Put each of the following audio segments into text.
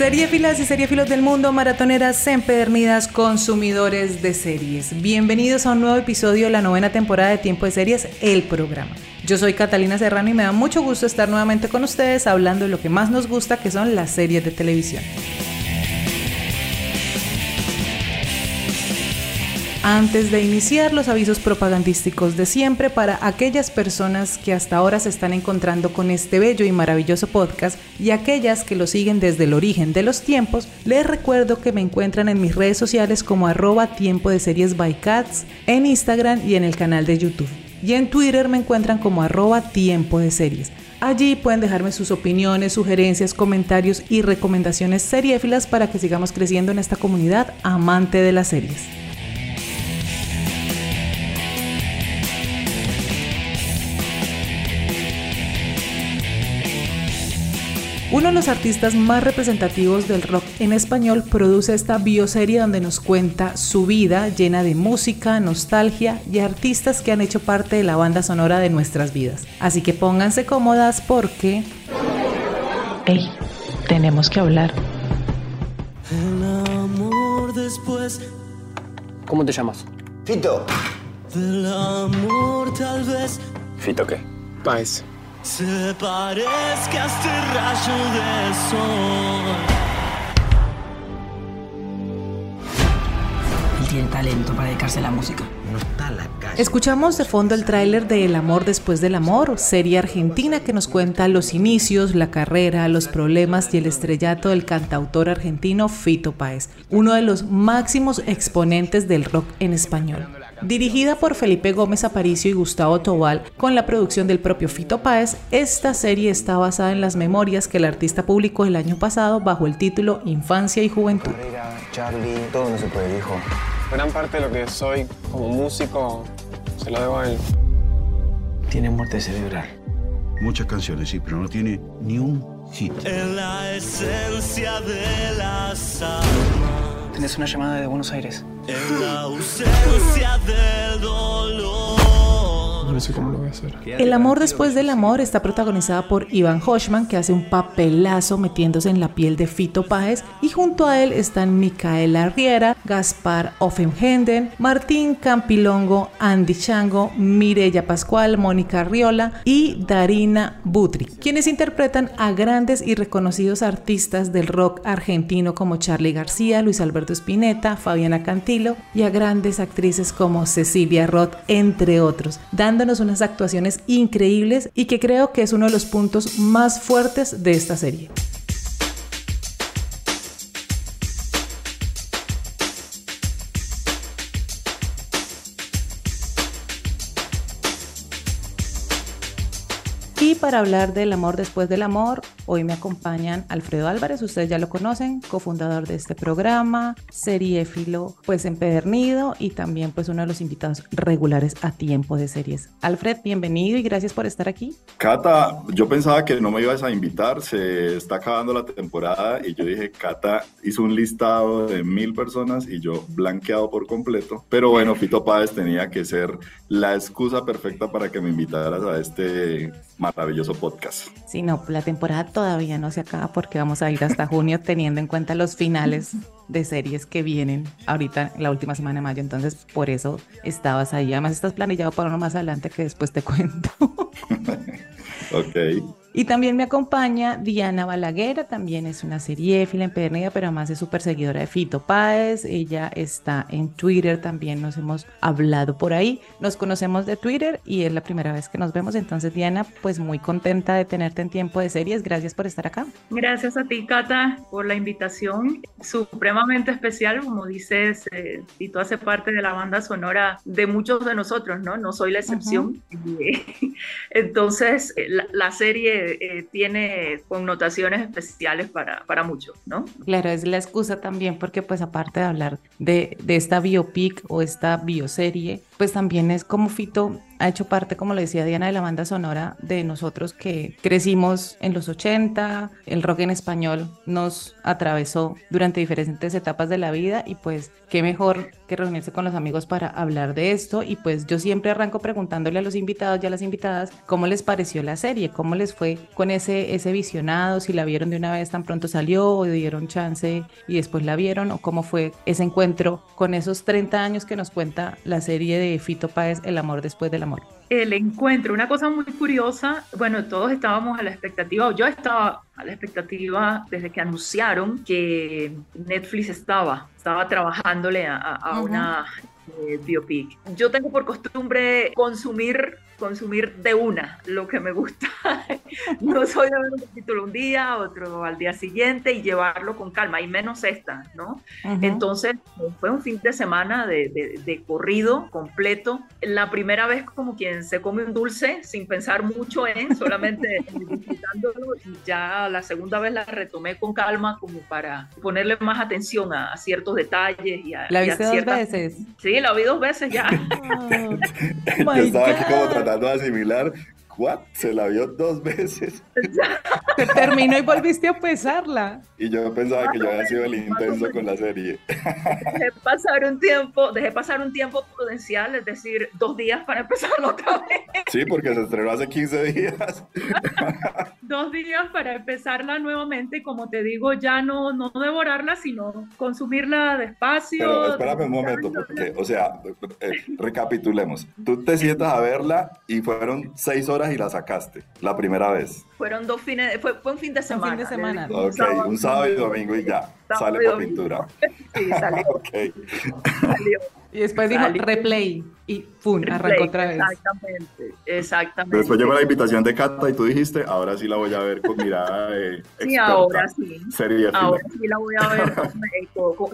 Seriefilas y seriefilos del mundo, maratoneras empedernidas, consumidores de series. Bienvenidos a un nuevo episodio de la novena temporada de Tiempo de Series, el programa. Yo soy Catalina Serrano y me da mucho gusto estar nuevamente con ustedes hablando de lo que más nos gusta, que son las series de televisión. Antes de iniciar los avisos propagandísticos de siempre para aquellas personas que hasta ahora se están encontrando con este bello y maravilloso podcast y aquellas que lo siguen desde el origen de los tiempos, les recuerdo que me encuentran en mis redes sociales como arroba tiempo de series by cats, en Instagram y en el canal de YouTube. Y en Twitter me encuentran como arroba tiempo de series. Allí pueden dejarme sus opiniones, sugerencias, comentarios y recomendaciones seriéfilas para que sigamos creciendo en esta comunidad amante de las series. Uno de los artistas más representativos del rock en español produce esta bioserie donde nos cuenta su vida llena de música, nostalgia y artistas que han hecho parte de la banda sonora de nuestras vidas. Así que pónganse cómodas porque... ¡Ey! Tenemos que hablar. El amor después ¿Cómo te llamas? Fito. del amor tal vez Fito qué? Paez. Se parezca a este rayo de sol. Él tiene talento para dedicarse a la música. No está en la calle. Escuchamos de fondo el tráiler de El amor después del amor, serie argentina que nos cuenta los inicios, la carrera, los problemas y el estrellato del cantautor argentino Fito Páez, uno de los máximos exponentes del rock en español. Dirigida por Felipe Gómez Aparicio y Gustavo Tobal, con la producción del propio Fito Páez, esta serie está basada en las memorias que el artista publicó el año pasado bajo el título Infancia y Juventud. Carrera, Charlie, todo no se puede, viejo. Gran parte de lo que soy como músico se lo debo a él. Tiene muerte cerebral. Muchas canciones, sí, pero no tiene ni un hit. En la esencia de las almas, Tenés una llamada de Buenos Aires. en la ausencia del dolor. El amor después del amor está protagonizada por Iván Hochman, que hace un papelazo metiéndose en la piel de Fito Páez, y junto a él están Micaela Riera, Gaspar Offenhenden, Martín Campilongo, Andy Chango, Mireya Pascual, Mónica Riola y Darina Butri, quienes interpretan a grandes y reconocidos artistas del rock argentino como Charlie García, Luis Alberto Spinetta, Fabiana Cantilo y a grandes actrices como Cecilia Roth, entre otros, unas actuaciones increíbles y que creo que es uno de los puntos más fuertes de esta serie. Para hablar del amor después del amor, hoy me acompañan Alfredo Álvarez, ustedes ya lo conocen, cofundador de este programa, seriéfilo pues empedernido y también pues uno de los invitados regulares a tiempo de series. Alfred, bienvenido y gracias por estar aquí. Cata, yo pensaba que no me ibas a invitar, se está acabando la temporada y yo dije, Cata hizo un listado de mil personas y yo blanqueado por completo. Pero bueno, Fito Páez tenía que ser la excusa perfecta para que me invitaras a este maravilloso podcast. Sí, no, la temporada todavía no se acaba porque vamos a ir hasta junio teniendo en cuenta los finales de series que vienen ahorita la última semana de mayo. Entonces, por eso estabas ahí. Además, estás planillado para uno más adelante que después te cuento. Ok. Y también me acompaña Diana Balaguer, también es una seriéfila empedernida, pero además es súper seguidora de Fito Páez. Ella está en Twitter, también nos hemos hablado por ahí. Nos conocemos de Twitter y es la primera vez que nos vemos. Entonces, Diana, pues muy contenta de tenerte en tiempo de series. Gracias por estar acá. Gracias a ti, Cata, por la invitación. Supremamente especial, como dices, eh, Tito hace parte de la banda sonora de muchos de nosotros, ¿no? No soy la excepción. Entonces, eh, la, la serie siempre eh, tiene connotaciones especiales para, para muchos, ¿no? Claro, es la excusa también porque pues aparte de hablar de, de esta biopic o esta bioserie, pues también es como Fito ha hecho parte, como le decía Diana, de la banda sonora de nosotros que crecimos en los 80, el rock en español nos atravesó durante diferentes etapas de la vida y pues qué mejor que reunirse con los amigos para hablar de esto. Y pues yo siempre arranco preguntándole a los invitados y a las invitadas cómo les pareció la serie, cómo les fue con ese, ese visionado, si la vieron de una vez tan pronto salió o dieron chance y después la vieron o cómo fue ese encuentro con esos 30 años que nos cuenta la serie de Fito Páez, El amor después del amor el encuentro. Una cosa muy curiosa, bueno, todos estábamos a la expectativa, o yo estaba a la expectativa desde que anunciaron que Netflix estaba, estaba trabajándole a, una eh, biopic. Yo tengo por costumbre consumir consumir de una lo que me gusta. no soy de ver un capítulo un día, otro al día siguiente y llevarlo con calma, y menos esta, ¿no? Entonces, fue un fin de semana de, de, corrido completo. La primera vez como quien se come un dulce sin pensar mucho en, solamente disfrutándolo, y ya la segunda vez la retomé con calma como para ponerle más atención a, ciertos detalles y a, ¿La viste dos veces? Sí, la vi dos veces ya. Oh, estaba aquí como tratando de asimilar ¿What? Se la vio dos veces. Te terminó y volviste a pesarla. Y yo pensaba que yo había sido el intenso con la serie. Dejé pasar un tiempo, dejé pasar un tiempo prudencial, es decir, dos días para empezarlo otra vez. Sí, porque se estrenó hace 15 días. dos días para empezarla nuevamente y como te digo, ya no, no devorarla, sino consumirla despacio. Pero espérame un momento, porque, o sea, eh, recapitulemos. Tú te sientas a verla y fueron seis horas y la sacaste la primera vez? Fueron dos fines, fue, fue un fin de semana. Un fin de semana. Ok, un sábado y domingo y ya. sale por pintura. Sí, salió. okay. salió. Y después dijo replay y ¡pum! arrancó otra vez. Exactamente, exactamente. Después llegó la invitación de Cata y tú dijiste, ahora sí la voy a ver con mirada de experta. Sí, ahora sí. Sería ahora sí la voy a ver.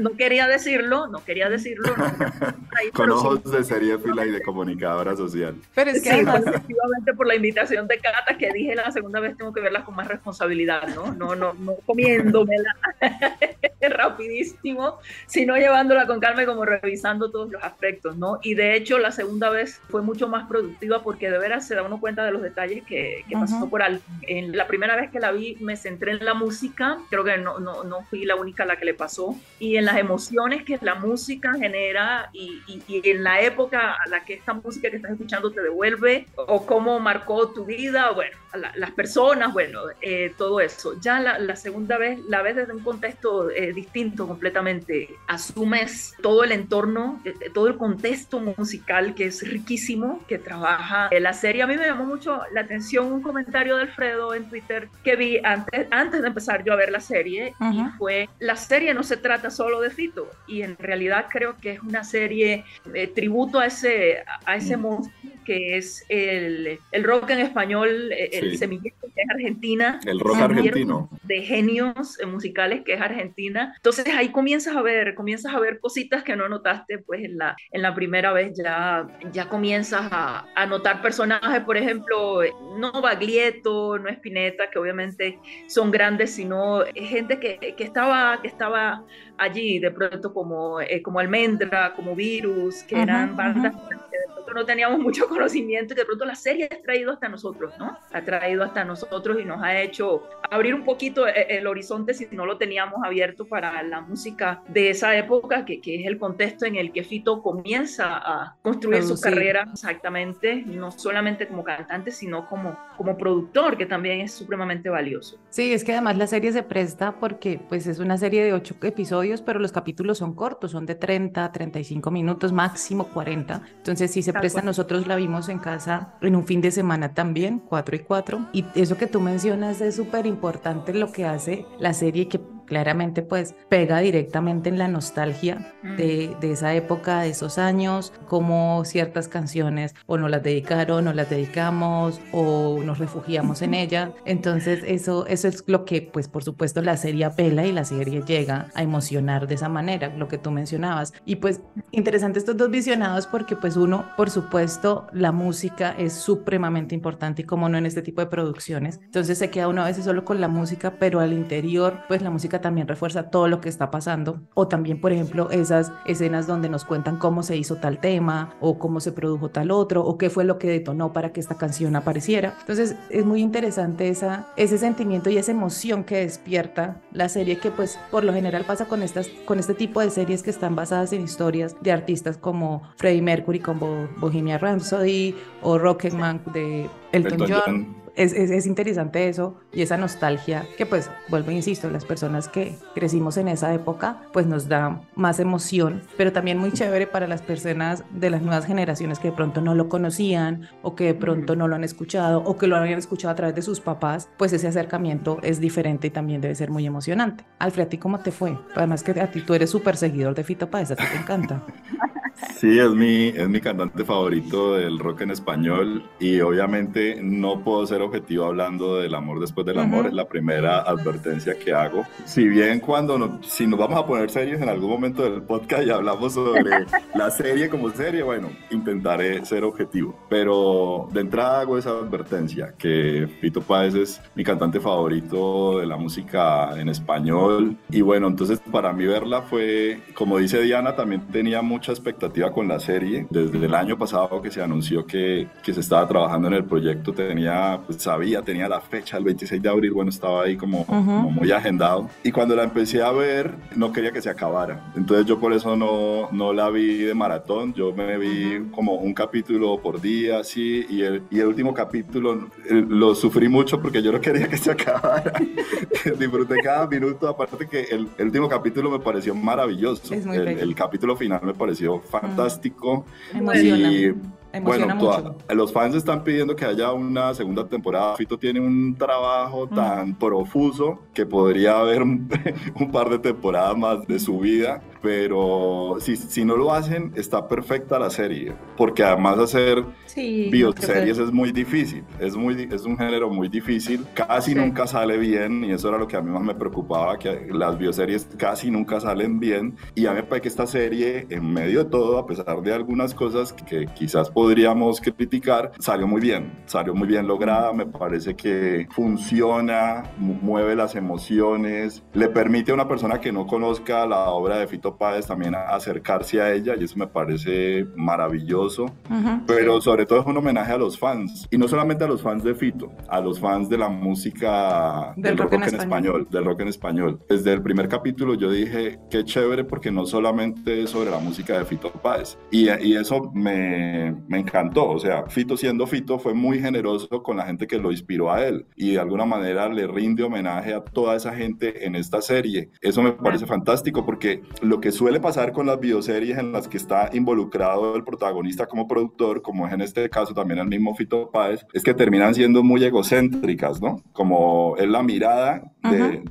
no quería decirlo, no quería decirlo. con ojos de serie fila y de comunicadora social. Pero es que sí, efectivamente por la invitación de Cata que dije la segunda vez tengo que verlas con más responsabilidad, ¿no? No, no, no comiéndomela rapidísimo, sino llevándola con calma y como revisando todos los aspectos, ¿no? Y de hecho la segunda vez fue mucho más productiva porque de veras se da uno cuenta de los detalles que, que pasó por alto. En la primera vez que la vi me centré en la música, creo que no, no, no fui la única a la que le pasó, y en las emociones que la música genera y, y, en la época a la que esta música que estás escuchando te devuelve o cómo marcó tu vida, bueno, las personas, bueno, eh, todo eso. Ya la, la, segunda vez la ves desde un contexto eh, distinto completamente. Asumes todo el entorno, eh, todo el contexto musical que es riquísimo, que trabaja la serie. A mí me llamó mucho la atención un comentario de Alfredo en Twitter que vi antes, antes de empezar yo a ver la serie y fue, la serie no se trata solo de Fito y en realidad creo que es una serie de tributo a ese, a ese mm. monstruo que es el, el rock en español, el semillero que es Argentina. El rock argentino. De genios musicales que es Argentina. Entonces ahí comienzas a ver, comienzas a ver cositas que no notaste pues en la, en la primera vez, ya, ya comienzas a, a notar personajes, por ejemplo, no Baglietto, no Spinetta, que obviamente son grandes, sino gente que, que estaba, que estaba allí de pronto como, eh, como Almendra, como Virus, que eran bandas que de pronto no teníamos mucho conocimiento y que de pronto la serie ha traído hasta nosotros, ¿no? Ha traído hasta nosotros y nos ha hecho abrir un poquito eh, el, horizonte si no lo teníamos abierto para la música de esa época, que, que es el contexto en el que Fito comienza a construir su carrera exactamente, no solamente como cantante, sino como, como productor, que también es supremamente valioso. Sí, es que además la serie se presta porque pues es una serie de ocho episodios pero los capítulos son cortos, son de 30, 35 minutos, máximo 40. Entonces, si se presta, nosotros la vimos en casa en un fin de semana también, 4 y 4. Y eso que tú mencionas es súper importante lo que hace la serie, que claramente pues pega directamente en la nostalgia de, de, esa época, de esos años, como ciertas canciones o nos las dedicaron o las dedicamos o nos refugiamos en ella. Entonces eso, eso es lo que pues por supuesto la serie apela y la serie llega a emocionar de esa manera, lo que tú mencionabas. Y pues interesante estos dos visionados porque pues uno, por supuesto, la música es supremamente importante y como no en este tipo de producciones. Entonces se queda uno a veces solo con la música, pero al interior pues la música también refuerza todo lo que está pasando. O también, por ejemplo, esas escenas donde nos cuentan cómo se hizo tal tema o cómo se produjo tal otro o qué fue lo que detonó para que esta canción apareciera. Entonces es muy interesante esa, ese sentimiento y esa emoción que despierta la serie que pues por lo general pasa con, estas, con este tipo de series que están basadas en historias de artistas como Freddie Mercury con Bohemia Rhapsody o Rocketman de Elton, John es, es, interesante eso y esa nostalgia que pues, vuelvo e insisto, las personas que crecimos en esa época pues nos da más emoción, pero también muy chévere para las personas de las nuevas generaciones que de pronto no lo conocían o que de pronto no lo han escuchado o que lo habían escuchado a través de sus papás, pues ese acercamiento es diferente y también debe ser muy emocionante. Alfred, ¿a ti cómo te fue? Además que a ti tú eres súper seguidor de Fito Páez, a ti te encanta. Sí, es mi, es mi cantante favorito del rock en español y obviamente no puedo ser objetivo hablando del amor después del amor, es la primera advertencia que hago. Si bien cuando si nos vamos a poner serios en algún momento del podcast y hablamos sobre la serie como serie, bueno, intentaré ser objetivo. Pero de entrada hago esa advertencia, que Fito Páez es mi cantante favorito de la música en español y bueno, entonces para mí verla fue, como dice Diana, también tenía mucha expectativa con la serie. Desde el año pasado que se anunció que, que se estaba trabajando en el proyecto, tenía, pues, sabía, tenía la fecha, el 26 de abril, bueno, estaba ahí como, como, muy agendado. Y cuando la empecé a ver, no quería que se acabara. Entonces yo por eso no, no la vi de maratón, yo me vi como un capítulo por día, así, y el, y el último capítulo lo sufrí mucho porque yo no quería que se acabara. Disfruté cada minuto, aparte que el, el, último capítulo me pareció maravilloso. El, el, capítulo final me pareció fantástico. Y bueno, los fans están pidiendo que haya una segunda temporada. Fito tiene un trabajo tan profuso que podría haber un, par de temporadas más de su vida, pero si, si no lo hacen, está perfecta la serie, porque además hacer bioseries es muy difícil, es, muy, es un género muy difícil, casi nunca sale bien, y eso era lo que a mí más me preocupaba, que las bioseries casi nunca salen bien, y a mí me parece que esta serie, en medio de todo, a pesar de algunas cosas que quizás podríamos criticar, salió muy bien, salió muy bien lograda, me parece que funciona, mueve las emociones, le permite a una persona que no conozca la obra de Fito Páez también acercarse a ella, y eso me parece maravilloso, pero sobre todo es un homenaje a los fans, y no solamente a los fans de Fito, a los fans de la música del, rock, en, español. del rock en español. Desde el primer capítulo yo dije, qué chévere, porque no solamente es sobre la música de Fito Páez, y, y eso me, me encantó, o sea, Fito siendo Fito fue muy generoso con la gente que lo inspiró a él, y de alguna manera le rinde homenaje a toda esa gente en esta serie. Eso me parece fantástico, porque lo que suele pasar con las bioseries en las que está involucrado el protagonista como productor, como es en este caso también el mismo Fito Páez, es que terminan siendo muy egocéntricas, ¿no? Como es la mirada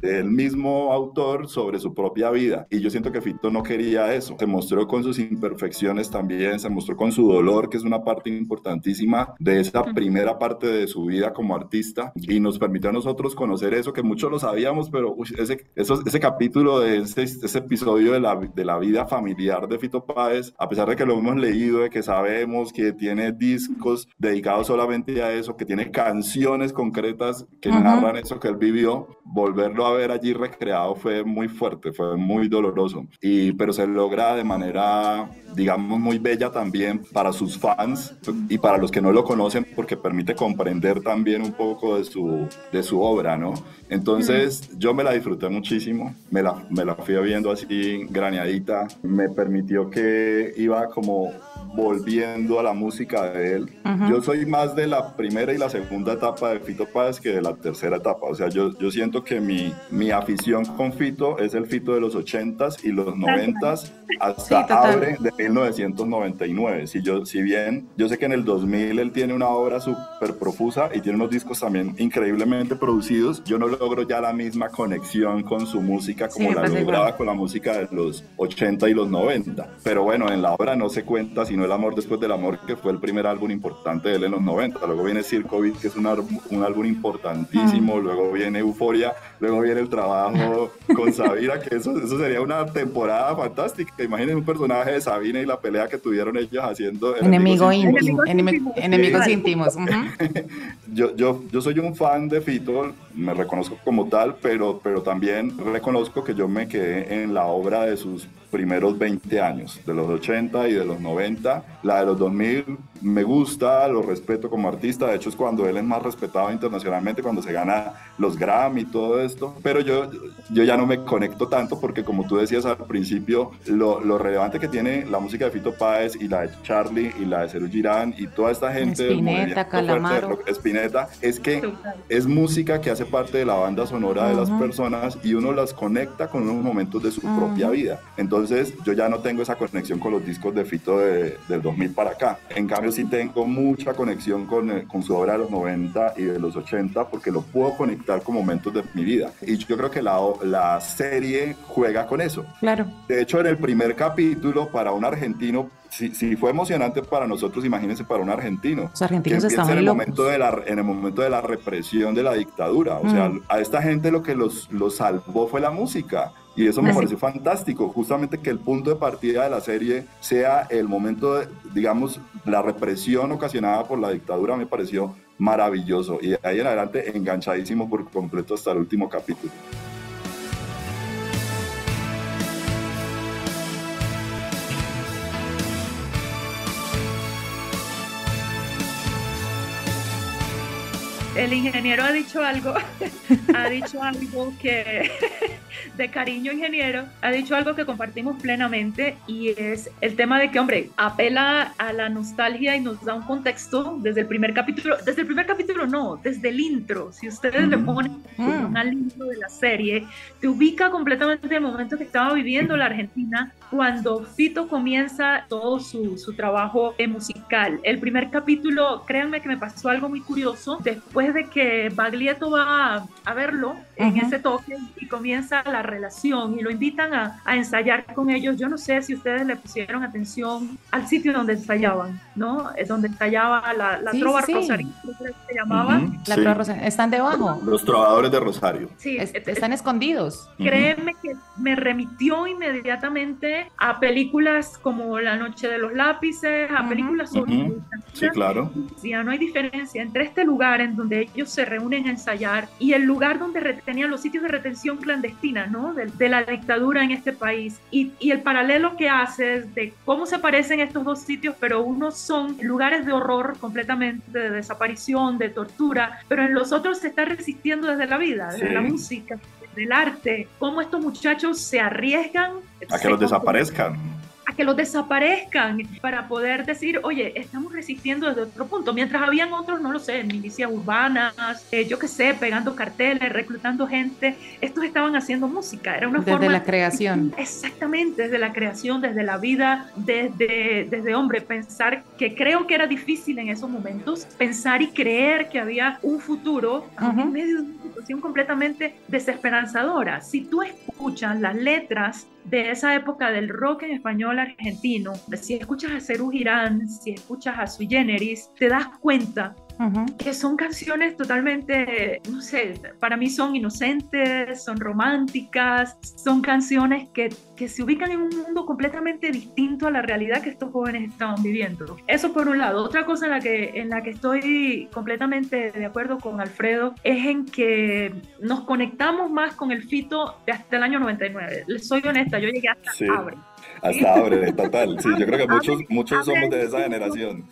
del mismo autor sobre su propia vida. Y yo siento que Fito no quería eso. Se mostró con sus imperfecciones también, se mostró con su dolor, que es una parte importantísima de esa primera parte de su vida como artista. Y nos permitió a nosotros conocer eso, que muchos lo sabíamos, pero ese, ese capítulo de ese, ese episodio de la, de la vida familiar de Fito Páez, a pesar de que lo hemos leído, de que sabemos que tiene discos dedicados solamente a eso, que tiene canciones concretas que narran eso que él vivió, volverlo a ver allí recreado fue muy fuerte, fue muy doloroso. Y, pero se logra de manera, digamos, muy bella también para sus fans y para los que no lo conocen, porque permite comprender también un poco de su, de su obra, ¿no? Entonces, yo me la disfruté muchísimo, me la, me la fui viendo así me permitió que iba como volviendo a la música de él. Yo soy más de la primera y la segunda etapa de Fito Páez que de la tercera etapa. O sea, yo, yo siento que mi, mi afición con Fito es el Fito de los 80s y los 90s hasta Abre de 1999. Si, yo, si bien yo sé que en el 2000 él tiene una obra súper profusa y tiene unos discos también increíblemente producidos, yo no logro ya la misma conexión con su música como la lograba con la música de los 80 y los 90. Pero bueno, en la obra no se cuenta sino El amor después del amor, que fue el primer álbum importante de él en los 90. Luego viene Circo Beat, que es un, un álbum importantísimo. Luego viene Euforia. Luego viene el trabajo con Sabina, que eso, eso sería una temporada fantástica. Imaginen un personaje de Sabina y la pelea que tuvieron ellos haciendo. Enemigo íntimo. Enemigos íntimos. yo, yo, yo soy un fan de Fito, me reconozco como tal, pero, pero también reconozco que yo me quedé en la obra de sus primeros 20 años, de los 80 y de los 90. La de los 2000 me gusta, lo respeto como artista, de hecho es cuando él es más respetado internacionalmente, cuando se gana los Grammy y todo esto, pero yo, yo ya no me conecto tanto porque como tú decías al principio, lo, lo relevante que tiene la música de Fito Páez y la de Charlie y la de Ceru Girán y toda esta gente Spinetta, Calamaro. Spinetta, es que es música que hace parte de la banda sonora de las personas y uno las conecta con unos momentos de su propia vida. Entonces yo ya no tengo esa conexión con los discos de Fito de, del 2000 para acá. En cambio sí tengo mucha conexión con, eh, con, su obra de los 90 y de los 80 porque lo puedo conectar con momentos de mi vida. Y yo creo que la, la serie juega con eso. Claro. De hecho, en el primer capítulo, para un argentino, si, si, fue emocionante para nosotros, imagínense para un argentino. Los argentinos que estaban en el momento de la En el momento de la represión de la dictadura. O sea, a esta gente lo que los, los salvó fue la música. Y eso me pareció fantástico, justamente que el punto de partida de la serie sea el momento, de, digamos, la represión ocasionada por la dictadura me pareció maravilloso. Y de ahí en adelante enganchadísimo por completo hasta el último capítulo. El ingeniero ha dicho algo, ha dicho algo que, de cariño ingeniero, ha dicho algo que compartimos plenamente y es el tema de que, hombre, apela a la nostalgia y nos da un contexto desde el primer capítulo, desde el primer capítulo no, desde el intro, si ustedes le ponen mm. al intro de la serie, te ubica completamente en el momento que estaba viviendo la Argentina cuando Fito comienza todo su, su trabajo musical. El primer capítulo, créanme que me pasó algo muy curioso, después de que Baglietto va a, verlo en ese toque y comienza la relación y lo invitan a, a, ensayar con ellos, yo no sé si ustedes le pusieron atención al sitio donde ensayaban, ¿no? Donde ensayaba la, la trova sí, Rosario, se llamaba. La trova Rosario. ¿Están debajo? Los trovadores de Rosario. Sí. están escondidos. Créeme que me remitió inmediatamente a películas como La Noche de los Lápices, a películas sobre... Sí, claro. Ya no hay diferencia entre este lugar en donde ellos se reúnen a ensayar y el lugar donde retenían los sitios de retención clandestina, ¿no? De, de la dictadura en este país. Y, y, el paralelo que hace es de cómo se parecen estos dos sitios, pero unos son lugares de horror completamente, de desaparición, de tortura, pero en los otros se está resistiendo desde la vida, desde la música, del arte, cómo estos muchachos se arriesgan a que los desaparezcan a que los desaparezcan para poder decir, oye, estamos resistiendo desde otro punto. Mientras habían otros, no lo sé, milicias urbanas, eh, yo qué sé, pegando carteles, reclutando gente, estos estaban haciendo música. Era una desde forma... la creación. Exactamente, desde la creación, desde la vida, desde, desde hombre, pensar que creo que era difícil en esos momentos, pensar y creer que había un futuro en medio de una situación completamente desesperanzadora. Si tú escuchas las letras de esa época del rock en español argentino, si escuchas a Cerú Girán, si escuchas a Sui Generis, te das cuenta que son canciones totalmente, no sé, para mí son inocentes, son románticas, son canciones que, que, se ubican en un mundo completamente distinto a la realidad que estos jóvenes estaban viviendo. Eso por un lado. Otra cosa en la que, en la que estoy completamente de acuerdo con Alfredo es en que nos conectamos más con el fito de hasta el año 99. Les soy honesta, yo llegué hasta sí. Abre. Hasta Abre, total. Sí, yo creo que muchos, muchos somos de esa generación.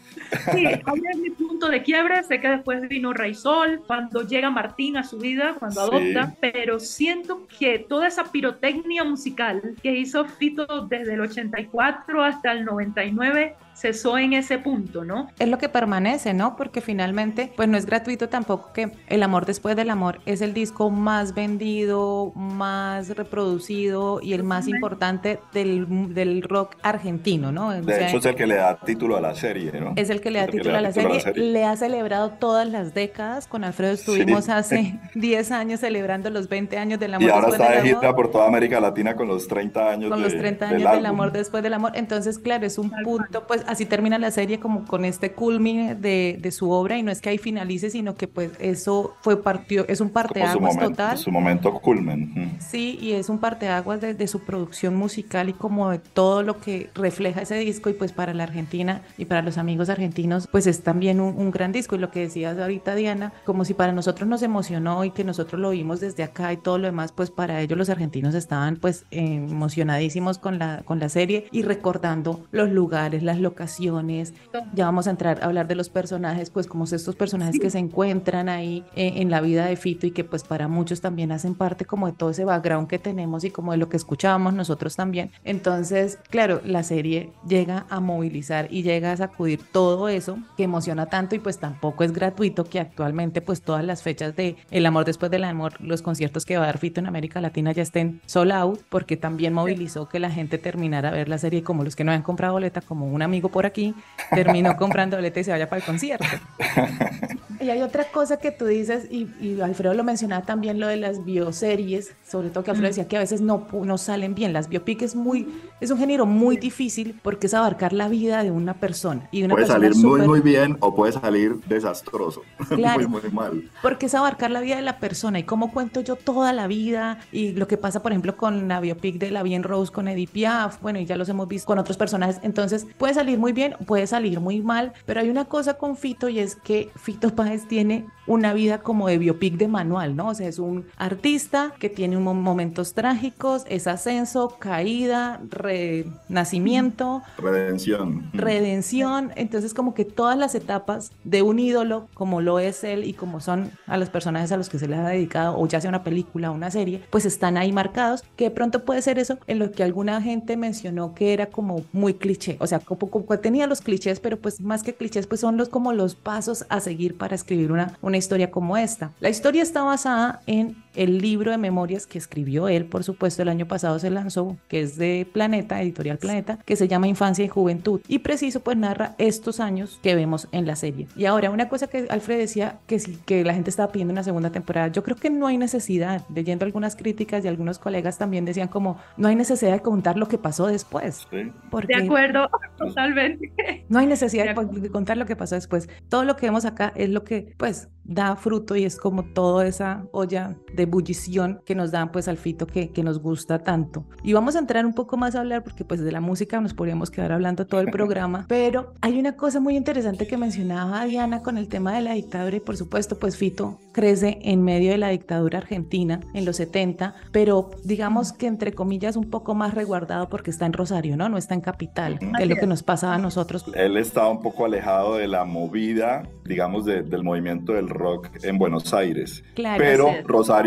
Sí, Abre es mi punto de quiebre. Sé que después vino Sol, cuando llega Martín a su vida, cuando adopta, sí. pero siento que toda esa pirotecnia musical que hizo Fito desde el 84 hasta el 99 cesó en ese punto, ¿no? Es lo que permanece, ¿no? Porque finalmente, pues no es gratuito tampoco que El amor después del amor es el disco más vendido, más reproducido y el más importante del, del rock argentino, ¿no? O De sea, hecho, es el que le da título a la serie, ¿no? es el que le da título a la serie. Le ha celebrado todas las décadas. Con Alfredo estuvimos hace 10 años celebrando los 20 años del amor Y ahora después está de del amor. gira por toda América Latina con los 30 años con de- los 30 del años del amor después del amor. Entonces, claro, es un punto, pues así termina la serie como con este culmine de, de su obra y no es que ahí finalice, sino que pues eso fue partió, es un parteaguas total. su momento culmen. Sí, y es un parteaguas de, de su producción musical y como de todo lo que refleja ese disco y pues para la Argentina y para los amigos argentinos pues es también un, un gran disco y lo que decías ahorita Diana, como si para nosotros nos emocionó y que nosotros lo vimos desde acá y todo lo demás pues para ellos los argentinos estaban pues emocionadísimos con la, con la serie y recordando los lugares, las locaciones, ya vamos a entrar a hablar de los personajes pues como estos personajes que se encuentran ahí eh, en la vida de Fito y que pues para muchos también hacen parte como de todo ese background que tenemos y como de lo que escuchábamos nosotros también. Entonces, claro, la serie llega a movilizar y llega a sacudir todo eso que emociona tanto y pues tampoco es gratuito que actualmente pues todas las fechas de El amor después del amor, los conciertos que va a dar Fito en América Latina ya estén sold out porque también movilizó que la gente terminara a ver la serie como los que no han comprado boleta, como un amigo por aquí, terminó comprando boleta y se vaya para el concierto. Y hay otra cosa que tú dices, y, y Alfredo lo mencionaba también, lo de las bioseries, sobre todo que Alfredo decía que a veces no, no salen bien. Las biopic es muy, es un género muy difícil porque es abarcar la vida de una persona. Y una Puede persona salir muy, súper- muy bien o puede salir desastroso. Claro. muy, muy mal. Porque es abarcar la vida de la persona y cómo cuento yo toda la vida y lo que pasa, por ejemplo, con la biopic de La Bien Rose con Edith Piaf, bueno, y ya los hemos visto con otros personajes. Entonces, puede salir muy bien, puede salir muy mal, pero hay una cosa con Fito y es que Fito Páez tiene una vida como de biopic de manual, ¿no? O sea, es un artista que tiene un mo- momentos trágicos, es ascenso, caída, renacimiento, Redención. redención, entonces como que todas las etapas de un ídolo, como lo es él y como son a los personajes a los que se les ha dedicado, o ya sea una película o una serie, pues están ahí marcados, que de pronto puede ser eso en lo que alguna gente mencionó que era como muy cliché, o sea, como, como tenía los clichés, pero pues más que clichés, pues son los como los pasos a seguir para escribir una, una historia como esta. La historia está basada en el libro de memorias que escribió él, por supuesto, el año pasado se lanzó, que es de Planeta, editorial Planeta, que se llama Infancia y Juventud. Y preciso, pues narra estos años que vemos en la serie. Y ahora, una cosa que Alfred decía, que sí, que la gente estaba pidiendo una segunda temporada, yo creo que no hay necesidad. Leyendo algunas críticas y algunos colegas también decían como, no hay necesidad de contar lo que pasó después. Sí. Porque De acuerdo, totalmente. no hay necesidad De de, de contar lo que pasó después. Todo lo que vemos acá es lo que, pues, da fruto y es como toda esa olla de ebullición que nos dan, pues, al fito que, que nos gusta tanto. Y vamos a entrar un poco más a hablar, porque, pues, de la música nos podríamos quedar hablando todo el programa, pero hay una cosa muy interesante que mencionaba Diana con el tema de la dictadura y, por supuesto, pues, Fito crece en medio de la dictadura argentina en los 70, pero digamos que, entre comillas, un poco más resguardado porque está en Rosario, ¿no? No está en Capital, que es lo que nos pasaba a nosotros Él estaba un poco alejado de la movida, digamos, de- del movimiento del rock en Buenos Aires. Claro, Pero es.